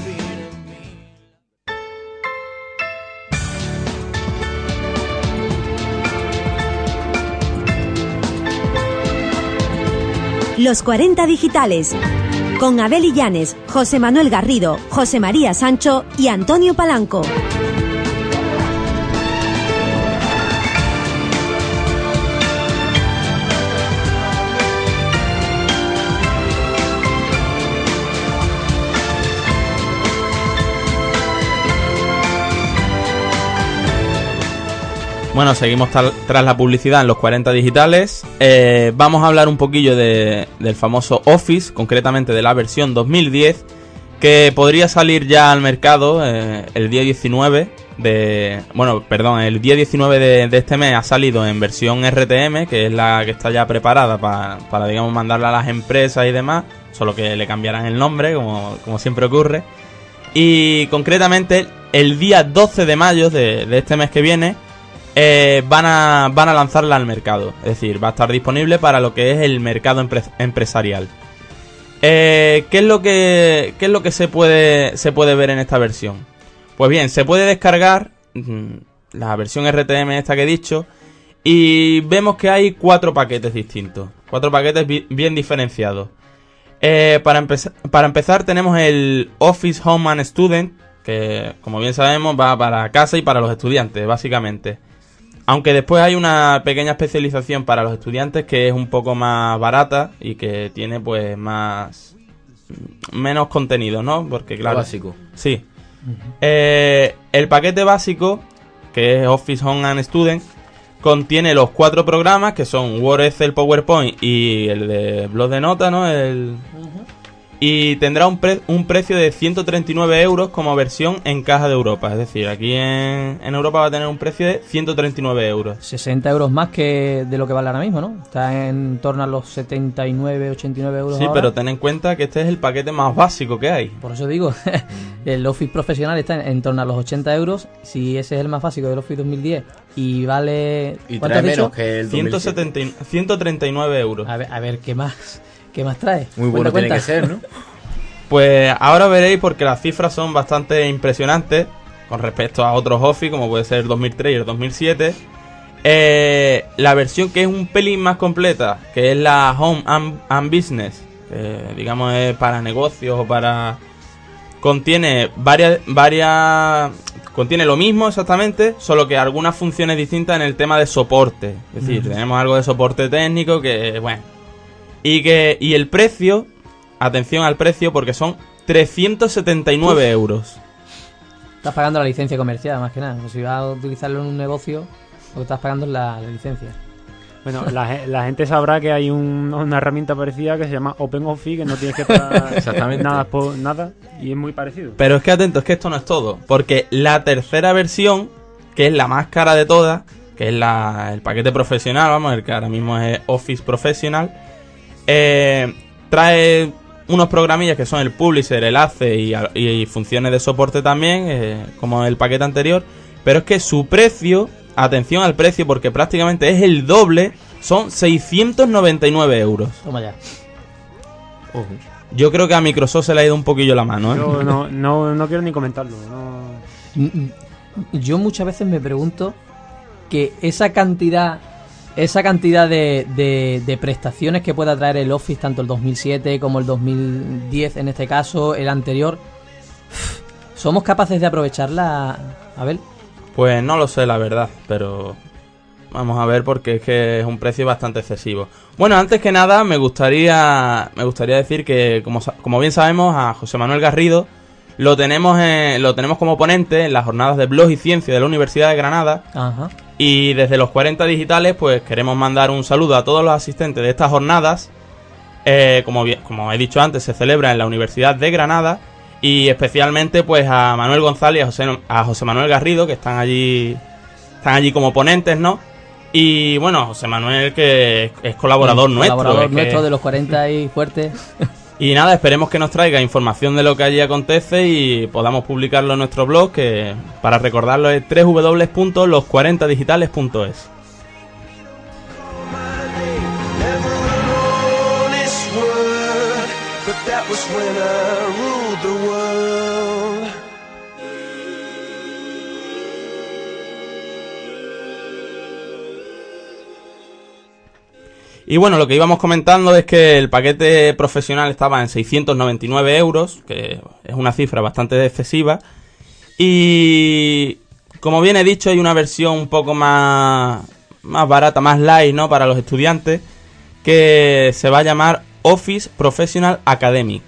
Speaker 2: Los 40 digitales. Con Abel Illanes, José Manuel Garrido, José María Sancho y Antonio Palanco.
Speaker 3: Bueno, seguimos tras la publicidad en los 40 digitales. Eh, vamos a hablar un poquillo de- del famoso Office, concretamente de la versión 2010, que podría salir ya al mercado eh, el día 19 de... Bueno, perdón, el día 19 de, de este mes ha salido en versión RTM, que es la que está ya preparada pa- para, digamos, mandarla a las empresas y demás, solo que le cambiarán el nombre, como, como siempre ocurre. Y concretamente el día 12 de mayo de, de este mes que viene eh, van, a, van a lanzarla al mercado. Es decir, va a estar disponible para lo que es el mercado empre- empresarial. Eh, ¿qué, es lo que, ¿Qué es lo que se puede, se puede ver en esta versión? Pues bien, se puede descargar mm, la versión RTM esta que he dicho y vemos que hay cuatro paquetes distintos. Cuatro paquetes bi- bien diferenciados. Eh, para, empezar, para empezar tenemos el Office Home and Student, que como bien sabemos va para casa y para los estudiantes, básicamente. Aunque después hay una pequeña especialización para los estudiantes que es un poco más barata y que tiene pues más... menos contenido, ¿no? Porque claro...
Speaker 4: básico.
Speaker 3: Sí. Eh, el paquete básico, que es Office Home and Student, contiene los cuatro programas que son Word, Excel, PowerPoint y el de blog de nota, ¿no? El... Y tendrá un, pre- un precio de 139 euros como versión en caja de Europa. Es decir, aquí en, en Europa va a tener un precio de 139 euros.
Speaker 5: 60 euros más que de lo que vale ahora mismo, ¿no? Está en torno a los 79, 89 euros.
Speaker 3: Sí,
Speaker 5: ahora.
Speaker 3: pero ten en cuenta que este es el paquete más básico que hay.
Speaker 5: Por eso digo, el Office profesional está en, en torno a los 80 euros. Si ese es el más básico del Office 2010 y vale.
Speaker 4: Y
Speaker 5: ¿cuánto
Speaker 4: trae menos que el 2007.
Speaker 3: 170 139 euros.
Speaker 5: A ver, a ver, ¿qué más? ¿Qué más trae?
Speaker 4: Muy bueno tiene
Speaker 5: cuenta.
Speaker 4: que ser, ¿no?
Speaker 3: Pues ahora veréis porque las cifras son bastante impresionantes con respecto a otros Office como puede ser el 2003 y el 2007. Eh, la versión que es un pelín más completa, que es la Home and, and Business, digamos es para negocios o para... Contiene varias, varias... contiene lo mismo exactamente, solo que algunas funciones distintas en el tema de soporte. Es decir, tenemos algo de soporte técnico que, bueno. Y que y el precio, atención al precio, porque son 379 euros.
Speaker 5: Estás pagando la licencia comercial, más que nada. Si vas a utilizarlo en un negocio, lo que estás pagando es la, la licencia.
Speaker 6: Bueno, la, la gente sabrá que hay un- una herramienta parecida que se llama OpenOffice, que no tienes que pagar
Speaker 4: Exactamente.
Speaker 6: nada por nada, y es muy parecido.
Speaker 3: Pero es que atento, es que esto no es todo. Porque la tercera versión, que es la más cara de todas, que es la, el paquete profesional, vamos, el que ahora mismo es Office Professional, eh, trae unos programillas que son el Publisher, el ACE y, funciones de soporte también, eh, como el paquete anterior. Pero es que su precio, atención al precio, porque prácticamente es el doble, son 699 euros.
Speaker 5: Toma ya.
Speaker 3: Yo creo que a Microsoft se le ha ido un poquillo la mano, ¿eh?
Speaker 6: Yo no, no, no quiero ni comentarlo. No.
Speaker 5: Mm, Yo muchas veces me pregunto que esa cantidad esa cantidad de, de- de prestaciones que pueda traer el Office, tanto el 2007 como el 2010 en este caso, el anterior, ¿somos capaces de aprovecharla? A ver,
Speaker 3: Pues no lo sé, la verdad, pero vamos a ver porque es que es un precio bastante excesivo. Bueno, antes que nada, me gustaría, me gustaría decir que, como, como bien sabemos, a José Manuel Garrido lo tenemos, en- lo tenemos como ponente en las jornadas de blog y ciencia de la Universidad de Granada.
Speaker 5: ajá.
Speaker 3: Y desde los 40 digitales, pues queremos mandar un saludo a todos los asistentes de estas jornadas. Eh, como, bien- como he dicho antes, se celebra en la Universidad de Granada. Y especialmente pues a Manuel González y a José, a José Manuel Garrido, que están allí, están allí como ponentes, ¿no? Y bueno, José Manuel, que es, colaborador nuestro.
Speaker 5: Colaborador
Speaker 3: es que-
Speaker 5: nuestro de los 40 y fuerte.
Speaker 3: y nada, esperemos que nos traiga información de lo que allí acontece y podamos publicarlo en nuestro blog, que para recordarlo es www.los40digitales.es.
Speaker 8: this
Speaker 3: Y bueno, lo que íbamos comentando es que el paquete profesional estaba en 699 euros, que es una cifra bastante excesiva. Y como bien he dicho, hay una versión un poco más, más barata, más light, ¿no? Para los estudiantes, que se va a llamar Office Professional Academic.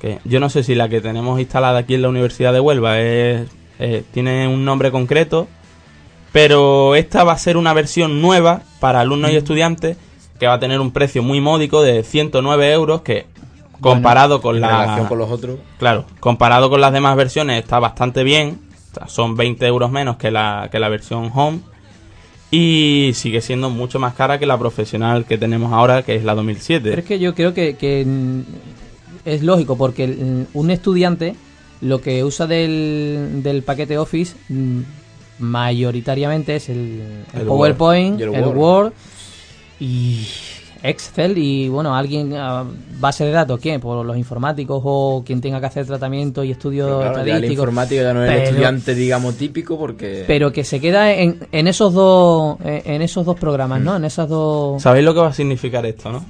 Speaker 3: Que yo no sé si la que tenemos instalada aquí en la Universidad de Huelva es, eh, tiene un nombre concreto, pero esta va a ser una versión nueva para alumnos y estudiantes que va a tener un precio muy módico de 109 euros que comparado con la
Speaker 4: relación con los otros.
Speaker 3: claro comparado con las demás versiones está bastante bien O sea, son 20 euros menos que la que la versión home y sigue siendo mucho más cara que la profesional que tenemos ahora que es la 2007
Speaker 5: Pero es que yo creo que, que, es lógico, porque un estudiante lo que usa del, del paquete Office mayoritariamente es el, el
Speaker 4: El
Speaker 5: PowerPoint,
Speaker 4: Word. Y el
Speaker 5: el
Speaker 4: Word.
Speaker 5: Y Excel y bueno, alguien a base de datos, ¿quién? Por los informáticos o quien tenga que hacer tratamiento y estudios
Speaker 4: claro, ya la
Speaker 5: estadísticos.
Speaker 4: informática ya no es el
Speaker 5: Pero-
Speaker 4: estudiante, digamos, típico porque...
Speaker 5: Pero que se queda en, en esos dos en esos dos programas, ¿no? En esas dos
Speaker 3: ¿Sabéis lo que va a significar esto, no?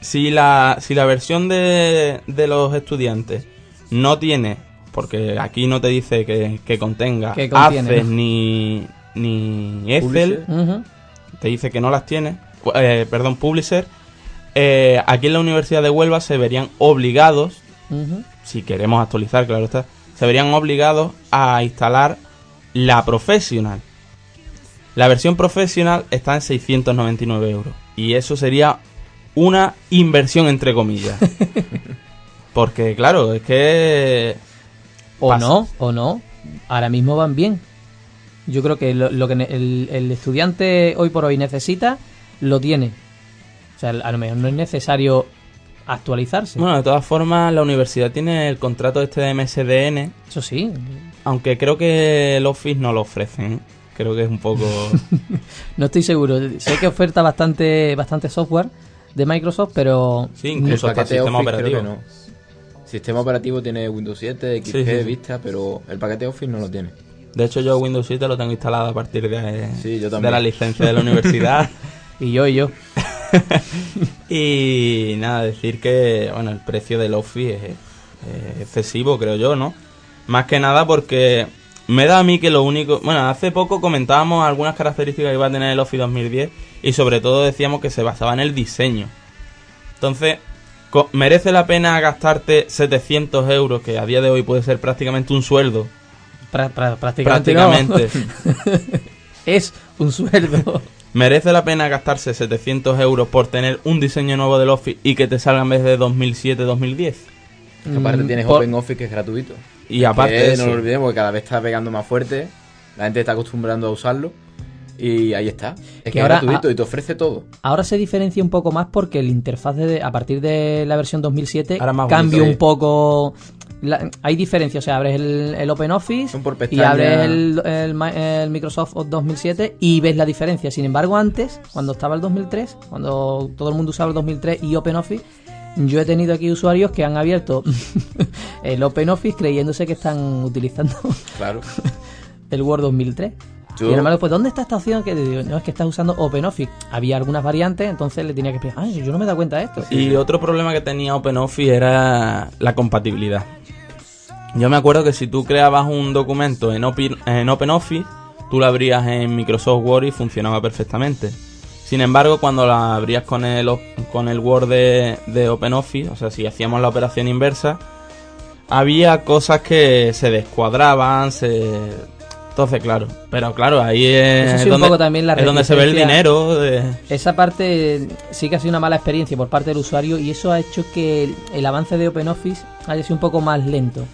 Speaker 3: Si la, si la versión de, de los estudiantes no tiene, porque aquí no te dice que, que contenga
Speaker 5: Que contiene,
Speaker 3: Access
Speaker 5: ¿no?
Speaker 3: ni, ni Excel. Te dice que no las tiene, eh, perdón, Publisher, eh, aquí en la Universidad de Huelva se verían obligados, si queremos actualizar, claro está, se verían obligados a instalar la Professional. La versión Professional está en 699 euros. Y eso sería una inversión entre comillas. Porque, claro, es que...
Speaker 5: O
Speaker 3: pasa.
Speaker 5: no, o no. Ahora mismo van bien. Yo creo que lo, lo que el, el estudiante hoy por hoy necesita, lo tiene. O sea, a lo mejor no es necesario actualizarse.
Speaker 3: Bueno, de todas formas, la universidad tiene el contrato este de MSDN,
Speaker 5: Eso sí.
Speaker 3: aunque creo que el Office no lo ofrecen. Creo que es un poco...
Speaker 5: No estoy seguro. Sé que oferta bastante, bastante software de Microsoft, pero
Speaker 3: Sí,
Speaker 4: el
Speaker 3: incluso hasta
Speaker 4: paquete
Speaker 3: sistema
Speaker 4: Office creo
Speaker 3: operativo.
Speaker 4: que no. Sistema operativo tiene Windows 7, XP,
Speaker 3: Sí, sí, sí.
Speaker 4: Vista, pero el paquete Office no lo tiene.
Speaker 3: De hecho, yo Windows 7 lo tengo instalado a partir de,
Speaker 4: Sí, yo
Speaker 3: de
Speaker 4: también.
Speaker 3: la licencia de la universidad.
Speaker 5: y yo y yo.
Speaker 3: y nada, decir que bueno, el precio del Office es, es excesivo, creo yo, ¿no? Más que nada porque me da a mí que lo único... Bueno, hace poco comentábamos algunas características que iba a tener el Office 2010 y sobre todo decíamos que se basaba en el diseño. Entonces, ¿merece la pena gastarte 700 euros, que a día de hoy puede ser prácticamente un sueldo?
Speaker 5: Pra- pra- prácticamente, no.
Speaker 3: Prácticamente.
Speaker 5: es un sueldo.
Speaker 3: ¿Merece la pena gastarse 700 euros por tener un diseño nuevo del Office y que te salga en vez de 2007-2010?
Speaker 4: Que aparte
Speaker 5: Mm,
Speaker 4: tienes
Speaker 5: por-
Speaker 4: OpenOffice que es gratuito.
Speaker 3: Y aparte
Speaker 4: Que
Speaker 3: de
Speaker 4: no lo olvidemos, que cada vez está pegando más fuerte. La gente está acostumbrando a usarlo. Y ahí está. Es que,
Speaker 5: Que
Speaker 4: es gratuito y te ofrece todo.
Speaker 5: Ahora se diferencia un poco más porque el interfaz de, a partir de la versión 2007
Speaker 3: Ahora más
Speaker 5: cambia
Speaker 3: bonito,
Speaker 5: un poco. La- hay diferencia, o sea, abres el, el OpenOffice y abres el, el el Microsoft 2007 y ves la diferencia. Sin embargo, antes, cuando estaba el 2003, cuando todo el mundo usaba el 2003 y OpenOffice, yo he tenido aquí usuarios que han abierto el OpenOffice creyéndose que están utilizando
Speaker 4: Claro.
Speaker 5: el Word 2003.
Speaker 4: Yo-
Speaker 5: Y hermano, pues ¿dónde está esta opción? Que digo, no, es que estás usando OpenOffice. Había algunas variantes, entonces le tenía que explicar, ay, yo no me he dado cuenta de esto.
Speaker 3: Y otro problema que tenía OpenOffice era la compatibilidad. Yo me acuerdo que si tú creabas un documento en, Open- en OpenOffice, tú lo abrías en Microsoft Word y funcionaba perfectamente. Sin embargo, cuando la abrías con el, con el Word de, de OpenOffice, o sea, si hacíamos la operación inversa, había cosas que se descuadraban, se... Entonces, claro, pero claro, ahí es,
Speaker 5: sí, un
Speaker 3: donde,
Speaker 5: poco también la
Speaker 3: es donde se ve el dinero. de-
Speaker 5: Esa parte sí que ha sido una mala experiencia por parte del usuario y eso ha hecho que el, el avance de OpenOffice haya sido un poco más lento,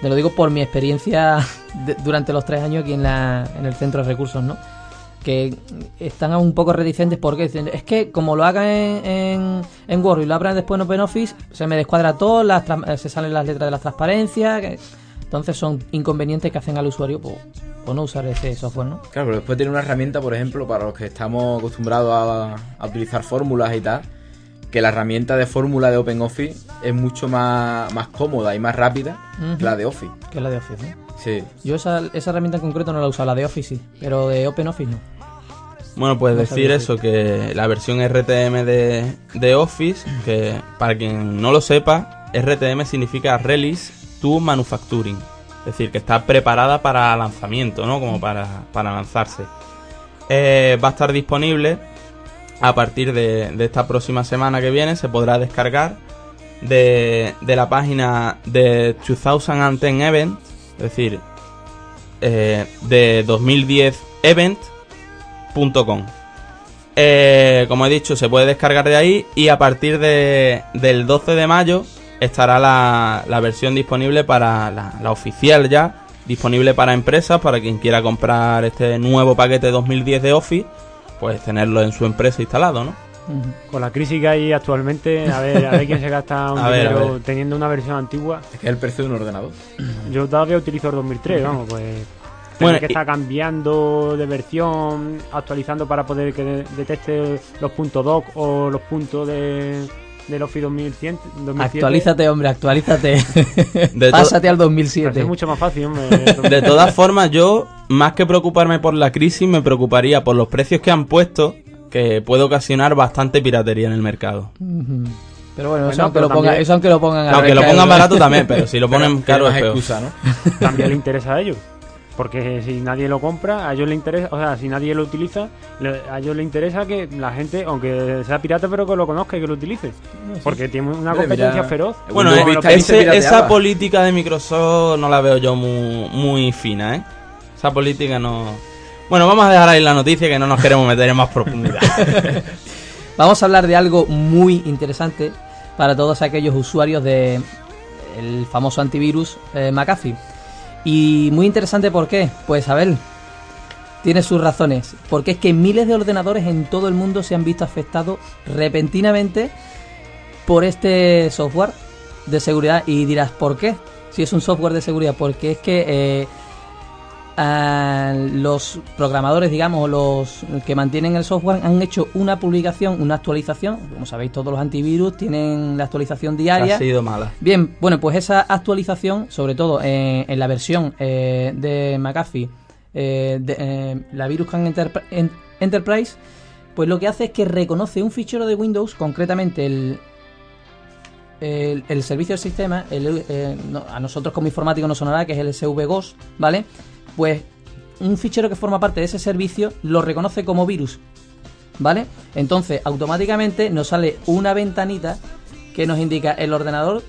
Speaker 5: Te lo digo por mi experiencia durante los tres años aquí en, la, en el centro de recursos, ¿no? Que están un poco reticentes porque es que como lo hagan en, en, en Word y lo abran después en OpenOffice, se me descuadra todo, eh, se salen las letras de las transparencias, entonces son inconvenientes que hacen al usuario por, no usar ese software, ¿no?
Speaker 4: Claro, pero después tiene una herramienta, por ejemplo, para los que estamos acostumbrados a utilizar fórmulas y tal, que la herramienta de fórmula de OpenOffice es mucho más, más cómoda y más rápida que la de Office.
Speaker 5: Que es la de Office, ¿no?
Speaker 4: Sí.
Speaker 5: Yo esa, esa herramienta en concreto no la he usado, la de Office sí, pero de OpenOffice no.
Speaker 3: Bueno, pues
Speaker 5: No
Speaker 3: decir eso, que la versión RTM de, de Office, que para quien no lo sepa, RTM significa Release to Manufacturing. Es decir, que está preparada para lanzamiento, ¿no? Como para, para lanzarse. Eh, va a estar disponible a partir de, esta próxima semana que viene. Se podrá descargar de, la página de 2010 Event, es decir, eh, de 2010 Event.com. Eh, como he dicho, se puede descargar de ahí y a partir de, del 12 de mayo estará la, la versión disponible para la, la oficial ya, disponible para empresas, para quien quiera comprar este nuevo paquete 2010 de Office, pues tenerlo en su empresa instalado, ¿no?
Speaker 6: Con la crisis que hay actualmente, a ver, a ver quién se gasta un
Speaker 3: A
Speaker 6: dinero
Speaker 3: ver.
Speaker 6: teniendo una versión antigua.
Speaker 4: Es que es el precio de un ordenador.
Speaker 6: Yo todavía utilizo el 2003, vamos, pues.
Speaker 3: Bueno,
Speaker 6: que
Speaker 3: y-
Speaker 6: está cambiando de versión, actualizando para poder que de- detecte los puntos doc o los puntos de, del Office 2100. 2007.
Speaker 5: Actualízate, hombre, actualízate.
Speaker 3: De
Speaker 5: Pásate al
Speaker 6: Parece
Speaker 5: 2007.
Speaker 6: mucho más fácil, hombre.
Speaker 3: De todas formas, yo, más que preocuparme por la crisis, me preocuparía por los precios que han puesto, que puede ocasionar bastante piratería en el mercado.
Speaker 5: Pero bueno, eso, aunque
Speaker 6: pero
Speaker 5: lo pongan,
Speaker 6: también-
Speaker 5: eso aunque lo pongan
Speaker 3: barato también, pero si lo ponen
Speaker 4: Pero
Speaker 3: caro es peor.
Speaker 4: excusa, ¿no?
Speaker 6: También le interesa a ellos. Porque si nadie lo compra, a ellos le interesa, o sea, si nadie lo utiliza, le- a ellos le interesa que la gente, aunque sea pirata, pero que lo conozca y que lo utilice. Porque tiene una competencia
Speaker 4: mira,
Speaker 6: feroz.
Speaker 3: Bueno, ese- esa política de Microsoft no la veo yo muy, muy fina, ¿eh? Esa política no... Bueno, vamos a dejar ahí la noticia que no nos queremos meter en más profundidad.
Speaker 5: Vamos a hablar de algo muy interesante para todos aquellos usuarios de el famoso antivirus eh, McAfee. Y muy interesante ¿por qué? Pues a ver, tiene sus razones. Porque es que miles de ordenadores en todo el mundo se han visto afectados repentinamente por este software de seguridad. Y dirás, ¿por qué? Si es un software de seguridad, porque es que eh, a los programadores, digamos, los que mantienen el software, han hecho una publicación, una actualización. Como sabéis, todos los antivirus tienen la actualización diaria.
Speaker 3: ha sido mala.
Speaker 5: Bien, bueno, pues esa actualización, sobre todo eh, en la versión eh, de McAfee, eh, de, eh, la Viruscan Enterpri- en- Enterprise, pues lo que hace es que reconoce un fichero de Windows, concretamente el el, el servicio del sistema, el, no- a nosotros como informáticos nos sonará que es el SVGOS, ¿vale? Pues un fichero que forma parte de ese servicio lo reconoce como virus, ¿vale? Entonces, automáticamente nos sale una ventanita que nos indica el ordenador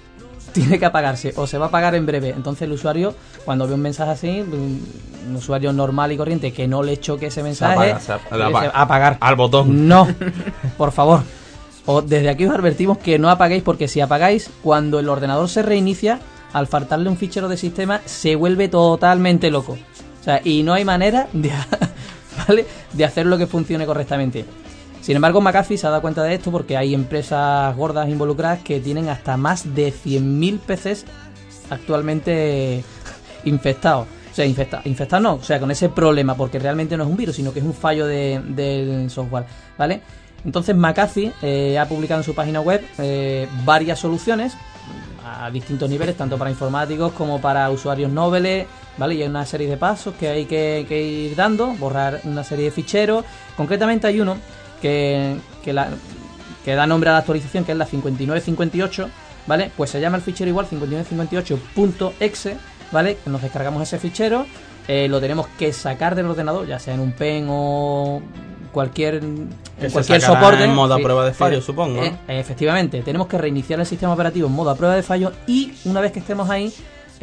Speaker 5: tiene que apagarse o se va a apagar en breve. Entonces el usuario, cuando ve un mensaje así, un usuario normal y corriente que no le choque ese mensaje,
Speaker 3: apaga, se apaga.
Speaker 5: apagar.
Speaker 3: Al botón.
Speaker 5: No, por favor. O desde aquí os advertimos que no apaguéis porque si apagáis, cuando el ordenador se reinicia, al faltarle un fichero de sistema, se vuelve totalmente loco. O sea, y no hay manera de, ¿vale? de hacerlo que funcione correctamente. Sin embargo, McAfee se ha dado cuenta de esto porque hay empresas gordas involucradas que tienen hasta más de 100.000 PCs actualmente infectados. O sea, infecta- infectados no, o sea, con ese problema, porque realmente no es un virus, sino que es un fallo de- del software, ¿vale? Entonces McAfee eh, ha publicado en su página web eh, varias soluciones a distintos niveles, tanto para informáticos como para usuarios noveles, ¿vale? Y hay una serie de pasos que hay que, ir dando, borrar una serie de ficheros. Concretamente hay uno que, que, la- que da nombre a la actualización, que es la 5958, ¿vale? Pues se llama el fichero igual 5958.exe, ¿vale? Nos descargamos ese fichero, eh, lo tenemos que sacar del ordenador, ya sea en un pen o cualquier, en cualquier soporte.
Speaker 3: en modo a prueba de
Speaker 5: sí.
Speaker 3: fallo, supongo,
Speaker 5: Eh, efectivamente, tenemos que reiniciar el sistema operativo en modo a prueba de fallo y una vez que estemos ahí,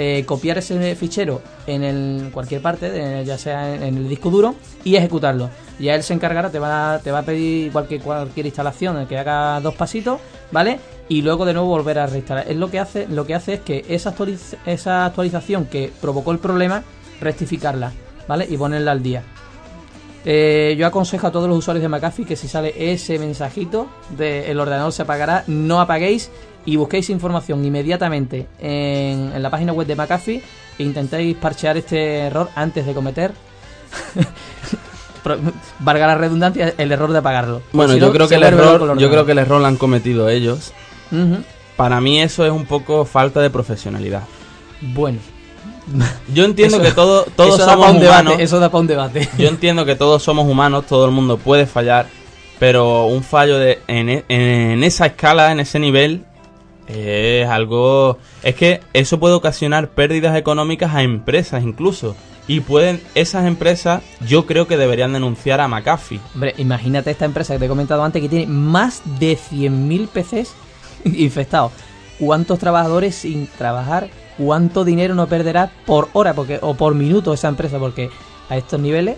Speaker 5: eh, copiar ese fichero en el, cualquier parte, de- ya sea en, en el disco duro, y ejecutarlo. Ya él se encargará, te va, te va a pedir igual que cualquier instalación, que haga dos pasitos, ¿vale? Y luego de nuevo volver a reinstalar. Es lo que hace, lo que hace es que esa, actualiz- esa actualización que provocó el problema, rectificarla, ¿vale? Y ponerla al día. Eh, yo aconsejo a todos los usuarios de McAfee que si sale ese mensajito de el ordenador se apagará, no apaguéis y busquéis información inmediatamente en, en la página web de McAfee e intentéis parchear este error antes de cometer, valga la redundancia, el error de apagarlo.
Speaker 3: Bueno,
Speaker 5: Si
Speaker 3: yo
Speaker 5: no,
Speaker 3: creo que el error, yo creo que el error lo han cometido ellos. Para mí eso es un poco falta de profesionalidad.
Speaker 5: Bueno.
Speaker 3: Yo entiendo
Speaker 5: Eso-
Speaker 3: que todo, todos somos
Speaker 5: debate,
Speaker 3: humanos.
Speaker 5: eso da para un debate.
Speaker 3: Yo entiendo que todos somos humanos, todo el mundo puede fallar, pero un fallo de, en, e- en esa escala, en ese nivel, es algo... Es que eso puede ocasionar pérdidas económicas a empresas incluso. Y pueden, esas empresas, yo creo que deberían denunciar a McAfee.
Speaker 5: Hombre, imagínate esta empresa que te he comentado antes que tiene más de 100.000 PCs infectados. ¿Cuántos trabajadores sin trabajar? ¿Cuánto dinero no perderá por hora porque, o por minuto esa empresa? Porque a estos niveles...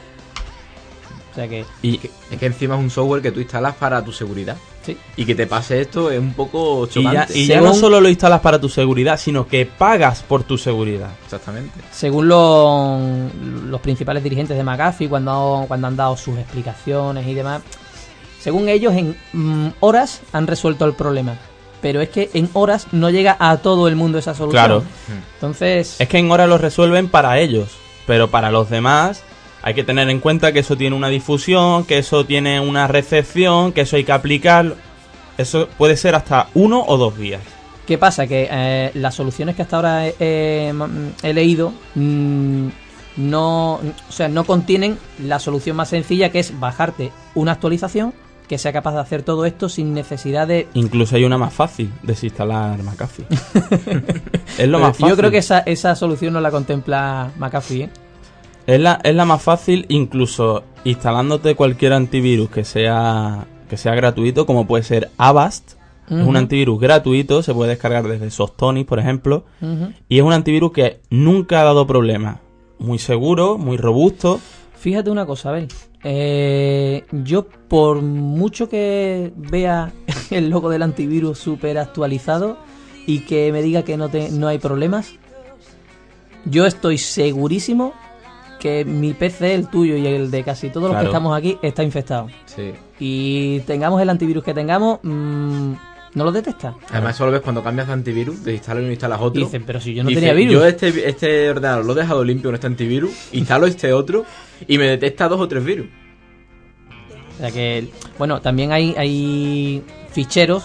Speaker 5: O sea que...
Speaker 3: Y,
Speaker 4: Es que encima es un software que tú instalas para tu seguridad.
Speaker 5: Sí.
Speaker 4: Y que te pase esto es un poco
Speaker 3: y ya,
Speaker 4: chocante.
Speaker 3: y ya
Speaker 5: Según-
Speaker 3: no solo lo instalas para tu seguridad, sino que pagas por tu seguridad.
Speaker 4: Exactamente.
Speaker 5: Según lo- los principales dirigentes de McAfee, cuando, cuando han dado sus explicaciones y demás, según ellos, en mm, horas han resuelto el problema. Pero es que en horas no llega a todo el mundo esa solución.
Speaker 3: Claro.
Speaker 5: Entonces,
Speaker 3: Es que en hora lo resuelven para ellos, pero para los demás hay que tener en cuenta que eso tiene una difusión, que eso tiene una recepción, que eso hay que aplicarlo. Eso puede ser hasta uno o dos días.
Speaker 5: ¿qué pasa? Que eh, las soluciones que hasta ahora he, he- he leído mm, no, o sea, no contienen la solución más sencilla que es bajarte una actualización que sea capaz de hacer todo esto sin necesidad de
Speaker 3: Incluso hay una más fácil, desinstalar McAfee. es lo más fácil.
Speaker 5: Yo creo que esa, esa solución no la contempla McAfee. ¿eh?
Speaker 3: Es la, es la más fácil, incluso instalándote cualquier antivirus que sea, que sea gratuito, como puede ser Avast. Es un antivirus gratuito, se puede descargar desde Softonic, por ejemplo. Y es un antivirus que nunca ha dado problemas. Muy seguro, muy robusto.
Speaker 5: Fíjate una cosa, Abel. Eh, yo, por mucho que vea el logo del antivirus súper actualizado y que me diga que no, te, no hay problemas, yo estoy segurísimo que mi PC, el tuyo y el de casi todos los que estamos aquí, está infectado.
Speaker 4: Sí.
Speaker 5: Y tengamos el antivirus que tengamos, mm, no lo detecta.
Speaker 4: Además, eso lo ves cuando cambias de antivirus, desinstalas uno y instalas otro.
Speaker 5: Y dicen, pero si yo no
Speaker 4: Dice,
Speaker 5: tenía virus.
Speaker 4: Yo este, este ordenador lo he dejado limpio con este antivirus, instalo este otro y me detecta dos o tres virus.
Speaker 5: O sea que, bueno, también hay, hay ficheros,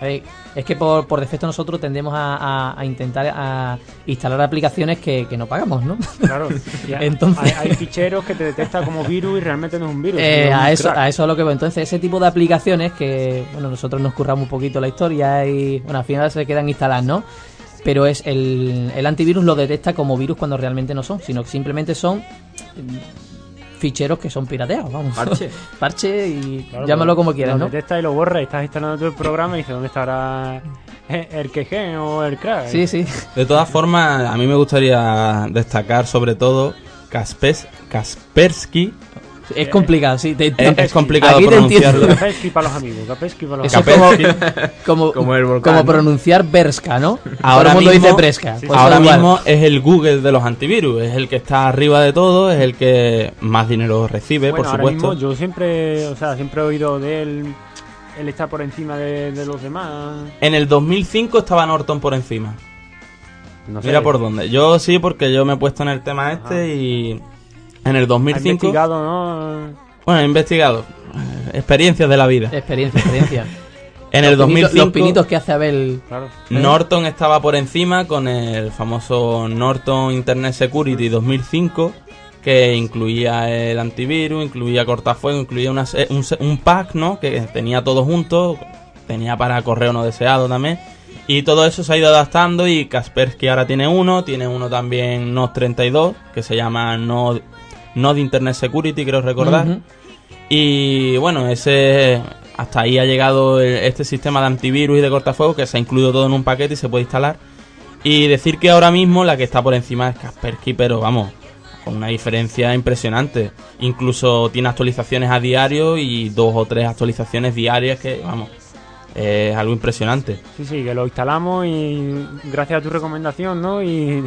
Speaker 5: a ver, es que por, por defecto nosotros tendemos a, a- a intentar a instalar aplicaciones que, que no pagamos, ¿no?
Speaker 6: Claro.
Speaker 5: Entonces-
Speaker 6: hay, hay ficheros que te detecta como virus y realmente no es un virus.
Speaker 5: Eh,
Speaker 6: un
Speaker 5: a eso
Speaker 6: crack.
Speaker 5: a eso es lo que voy. Entonces, ese tipo de aplicaciones que, bueno, nosotros nos curramos un poquito la historia y, bueno, al final se quedan instaladas, ¿no? Pero es el, el antivirus lo detecta como virus cuando realmente no son, sino que simplemente son mm, ficheros que son pirateados, vamos.
Speaker 4: Parche.
Speaker 5: Parche y
Speaker 6: Claro,
Speaker 5: llámalo como quieras,
Speaker 6: lo
Speaker 5: ¿no?
Speaker 6: detecta y lo borra y estás instalando todo el programa y dices, ¿dónde estará el quejen o el crack?
Speaker 5: Sí, sí.
Speaker 3: De todas formas, a mí me gustaría destacar sobre todo Kaspers, Kaspersky.
Speaker 5: Es complicado, sí. te-
Speaker 3: Es,
Speaker 5: te-
Speaker 3: es complicado
Speaker 5: aquí
Speaker 3: pronunciarlo.
Speaker 6: Capesky para los amigos, Capesky para los
Speaker 5: Eso
Speaker 6: amigos.
Speaker 5: como, como,
Speaker 4: Como el volcán,
Speaker 5: como
Speaker 4: ¿no?
Speaker 5: pronunciar Berska, ¿no?
Speaker 3: Ahora
Speaker 5: Todo el mundo
Speaker 3: mismo-
Speaker 5: dice.
Speaker 6: Sí,
Speaker 5: pues
Speaker 3: Ahora mismo es el Google de los antivirus, es el que está arriba de todo, es el que más dinero recibe,
Speaker 6: Bueno,
Speaker 3: por
Speaker 6: ahora
Speaker 3: supuesto.
Speaker 6: mismo yo siempre, o sea, siempre he oído de él, él está por encima de, de los demás.
Speaker 3: En el 2005 estaba Norton por encima.
Speaker 6: No sé.
Speaker 3: Mira por dónde. Yo sí, porque yo me he puesto en el tema este
Speaker 6: Ajá.
Speaker 3: y en el
Speaker 6: Ha
Speaker 3: 2005...
Speaker 6: investigado, ¿no?
Speaker 3: Bueno, he investigado. eh, Experiencias de la vida.
Speaker 5: Experiencia, experiencia.
Speaker 3: En el
Speaker 5: Los pinitos-
Speaker 3: 2005
Speaker 5: Los pinitos que hace Abel.
Speaker 6: Claro.
Speaker 3: Norton estaba por encima con el famoso Norton Internet Security 2005 que incluía el antivirus, incluía cortafuegos, incluía una un, se- un pack, ¿no? Que tenía todo junto, tenía para correo no deseado también. Y todo eso se ha ido adaptando y Kaspersky ahora tiene uno, tiene uno también NOS 32 que se llama Node, Node Internet Security, creo recordar. Y bueno, ese hasta ahí ha llegado el- este sistema de antivirus y de cortafuegos que se ha incluido todo en un paquete y se puede instalar. Y decir que ahora mismo la que está por encima es Kaspersky, pero vamos, con una diferencia impresionante. Incluso tiene actualizaciones a diario y dos o tres actualizaciones diarias que, vamos, es algo impresionante.
Speaker 6: Sí, sí, que lo instalamos y gracias a tu recomendación, ¿no? Y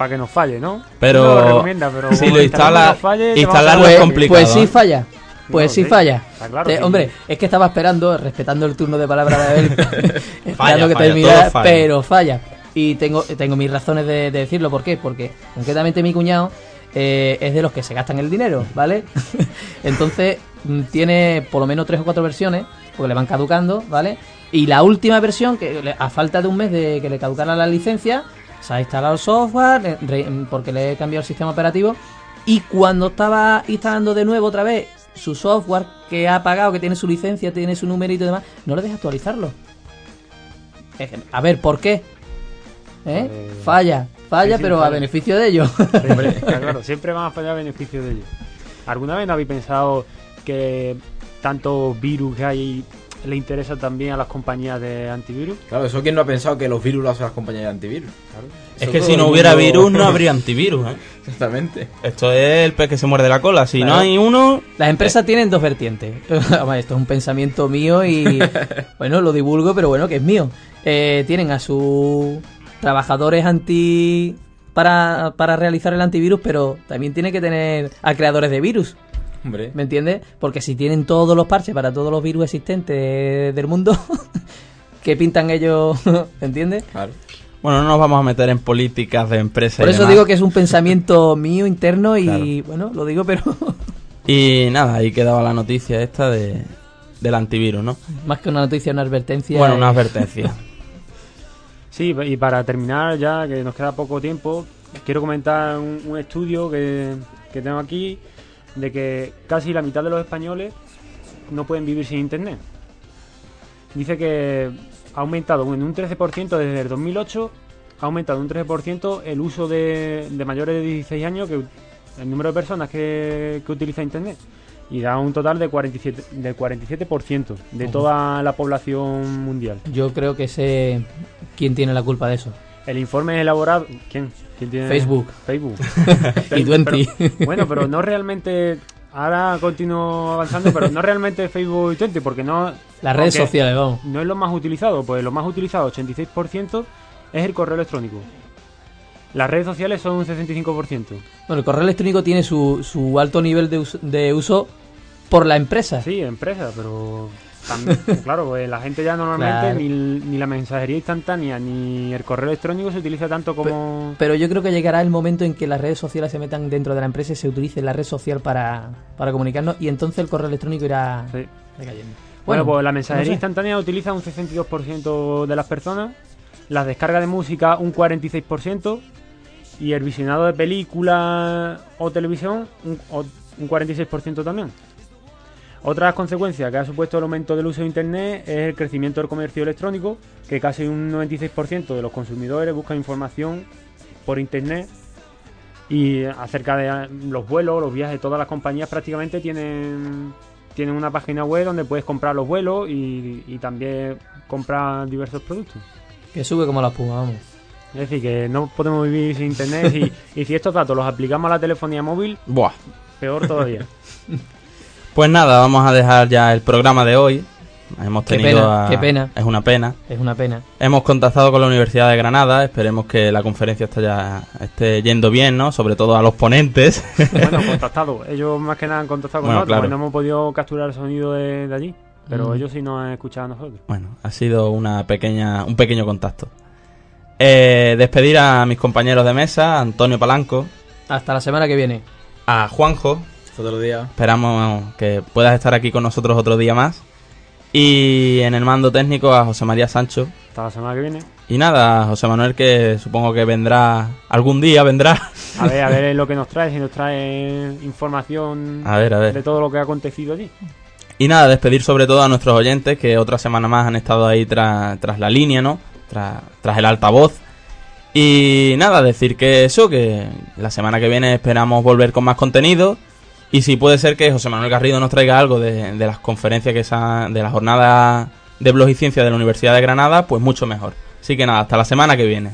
Speaker 6: para que nos falle, ¿no?
Speaker 3: Pero
Speaker 6: No lo recomienda, pero
Speaker 3: si lo instala-
Speaker 6: falle,
Speaker 3: instalarlo es complicado,
Speaker 5: pues sí falla. Pues
Speaker 6: No,
Speaker 5: sí
Speaker 6: sí,
Speaker 5: falla.
Speaker 6: está claro
Speaker 5: Te-
Speaker 6: que-
Speaker 5: hombre, es que estaba esperando, respetando el turno de palabra de Abel, esperando
Speaker 3: Falla,
Speaker 5: que terminara, pero falla. Y tengo, tengo mis razones de, de decirlo. ¿Por qué? Porque concretamente mi cuñado eh, es de los que se gastan el dinero, ¿vale? Entonces mm, tiene por lo menos tres o cuatro versiones, porque le van caducando, ¿vale? Y la última versión, que a falta de un mes de que le caducara la licencia, se ha instalado el software, eh, re- porque le he cambiado el sistema operativo. Y cuando estaba instalando de nuevo otra vez su software que ha pagado, que tiene su licencia, tiene su numerito y demás, no le deja actualizarlo. A ver, ¿por qué? ¿Eh?
Speaker 6: Pues-
Speaker 5: Falla, falla,
Speaker 6: Sí, sí,
Speaker 5: pero a beneficio de ellos.
Speaker 6: Siempre, claro, siempre van a fallar beneficios de ellos. ¿Alguna vez no habéis pensado que tanto virus que hay le interesa también a las compañías de antivirus?
Speaker 4: Claro, eso quién no ha pensado que los virus lo hacen las compañías de antivirus.
Speaker 3: Es que si no hubiera
Speaker 4: mundo-
Speaker 3: virus no habría antivirus, ¿eh?
Speaker 4: Exactamente.
Speaker 3: Esto es el pez que se muerde la cola. Si no hay uno,
Speaker 5: Las empresas tienen dos vertientes. Vamos, Esto es un pensamiento mío y bueno, lo divulgo, pero bueno, que es mío. Eh, tienen a sus trabajadores anti para, para realizar el antivirus, pero también tiene que tener a creadores de virus.
Speaker 4: Hombre.
Speaker 5: ¿Me entiendes? Porque si tienen todos los parches para todos los virus existentes del mundo, ¿qué pintan ellos? ¿Me entiendes?
Speaker 4: Claro.
Speaker 3: Bueno, no nos vamos a meter en políticas de empresa.
Speaker 5: Por
Speaker 3: y
Speaker 5: eso
Speaker 3: demás.
Speaker 5: digo que es un pensamiento mío interno y
Speaker 3: Claro.
Speaker 5: bueno, lo digo, pero
Speaker 3: Y nada, ahí quedaba la noticia esta de, del antivirus, ¿no?
Speaker 5: más que una noticia, una advertencia.
Speaker 3: Bueno, una advertencia.
Speaker 6: Sí, y para terminar ya, que nos queda poco tiempo, quiero comentar un, un estudio que, que tengo aquí de que casi la mitad de los españoles no pueden vivir sin internet. Dice que ha aumentado en un 13% desde el 2008, ha aumentado un 13% el uso de, de mayores de 16 años, que el número de personas que, que utiliza internet. Y da un total de 47, del 47% de toda la población mundial.
Speaker 5: Yo creo que sé quién tiene la culpa de eso.
Speaker 6: El informe es elaborado. ¿Quién? ¿Quién tiene?
Speaker 5: Facebook.
Speaker 6: Facebook.
Speaker 5: Y Twenty.
Speaker 6: Pero- bueno, pero no realmente. Ahora continúo avanzando, pero no realmente Facebook y Twenty, porque no.
Speaker 5: Las redes sociales, vamos.
Speaker 6: No es lo más utilizado, pues lo más utilizado, 86%, es el correo electrónico. Las redes sociales son un 65%.
Speaker 5: Bueno, el correo electrónico tiene su, su alto nivel de uso, de uso por la empresa.
Speaker 6: Sí, empresa, pero. También, claro, pues la gente ya normalmente
Speaker 5: Claro.
Speaker 6: ni, ni la mensajería instantánea ni el correo electrónico se utiliza tanto como.
Speaker 5: Pero yo creo que llegará el momento en que las redes sociales se metan dentro de la empresa y se utilice la red social para, para comunicarnos y entonces el correo electrónico irá
Speaker 6: Sí.
Speaker 5: decayendo.
Speaker 6: Bueno,
Speaker 5: Bueno,
Speaker 6: pues la mensajería
Speaker 5: no sé.
Speaker 6: instantánea utiliza un 62% de las personas, la descarga de música un 46% y el visionado de películas o televisión un, un 46% también. Otras consecuencias que ha supuesto el aumento del uso de Internet es el crecimiento del comercio electrónico, que casi un 96% de los consumidores buscan información por Internet y acerca de eh, los vuelos, los viajes, todas las compañías prácticamente tienen, tienen una página web donde puedes comprar los vuelos y, y también comprar diversos productos.
Speaker 5: Que sube como la espuma, vamos.
Speaker 6: Es decir, que no podemos vivir sin internet y, y si estos datos los aplicamos a la telefonía móvil,
Speaker 3: Buah.
Speaker 6: peor todavía.
Speaker 3: Pues nada, vamos a dejar ya el programa de hoy. Hemos
Speaker 5: Qué
Speaker 3: tenido
Speaker 5: pena,
Speaker 3: a-
Speaker 5: qué pena.
Speaker 3: Es una pena.
Speaker 5: Es una pena.
Speaker 3: Hemos contactado con la Universidad de Granada, esperemos que la conferencia esté, ya, esté yendo bien, ¿no? Sobre todo a los ponentes.
Speaker 6: bueno, contactado. Ellos más que nada han contactado con
Speaker 3: Bueno,
Speaker 6: nosotros,
Speaker 3: claro.
Speaker 6: porque no hemos podido capturar el sonido de, de allí. Pero
Speaker 5: Mm.
Speaker 6: ellos sí nos han escuchado a nosotros.
Speaker 3: bueno, ha sido una pequeña, un pequeño contacto. Eh, despedir a mis compañeros de mesa, Antonio Palanco,
Speaker 5: Hasta la semana que viene.
Speaker 3: a Juanjo,
Speaker 4: otro día.
Speaker 3: esperamos que puedas estar aquí con nosotros otro día más. Y en el mando técnico a José María Sancho.
Speaker 6: Hasta la semana que viene.
Speaker 3: Y nada, José Manuel que supongo que vendrá, algún día vendrá.
Speaker 6: A ver, a ver lo que nos trae, si nos trae información
Speaker 3: A ver, a ver.
Speaker 6: de todo lo que ha acontecido allí.
Speaker 3: Y nada, despedir sobre todo a nuestros oyentes que otra semana más han estado ahí tras, tras la línea, ¿no? Tras, tras el altavoz. Y nada, decir que eso, que la semana que viene esperamos volver con más contenido. Y si puede ser que José Manuel Garrido nos traiga algo de, de las conferencias que se de la jornada de blog y ciencia de la Universidad de Granada, pues mucho mejor. Así que nada, hasta la semana que viene.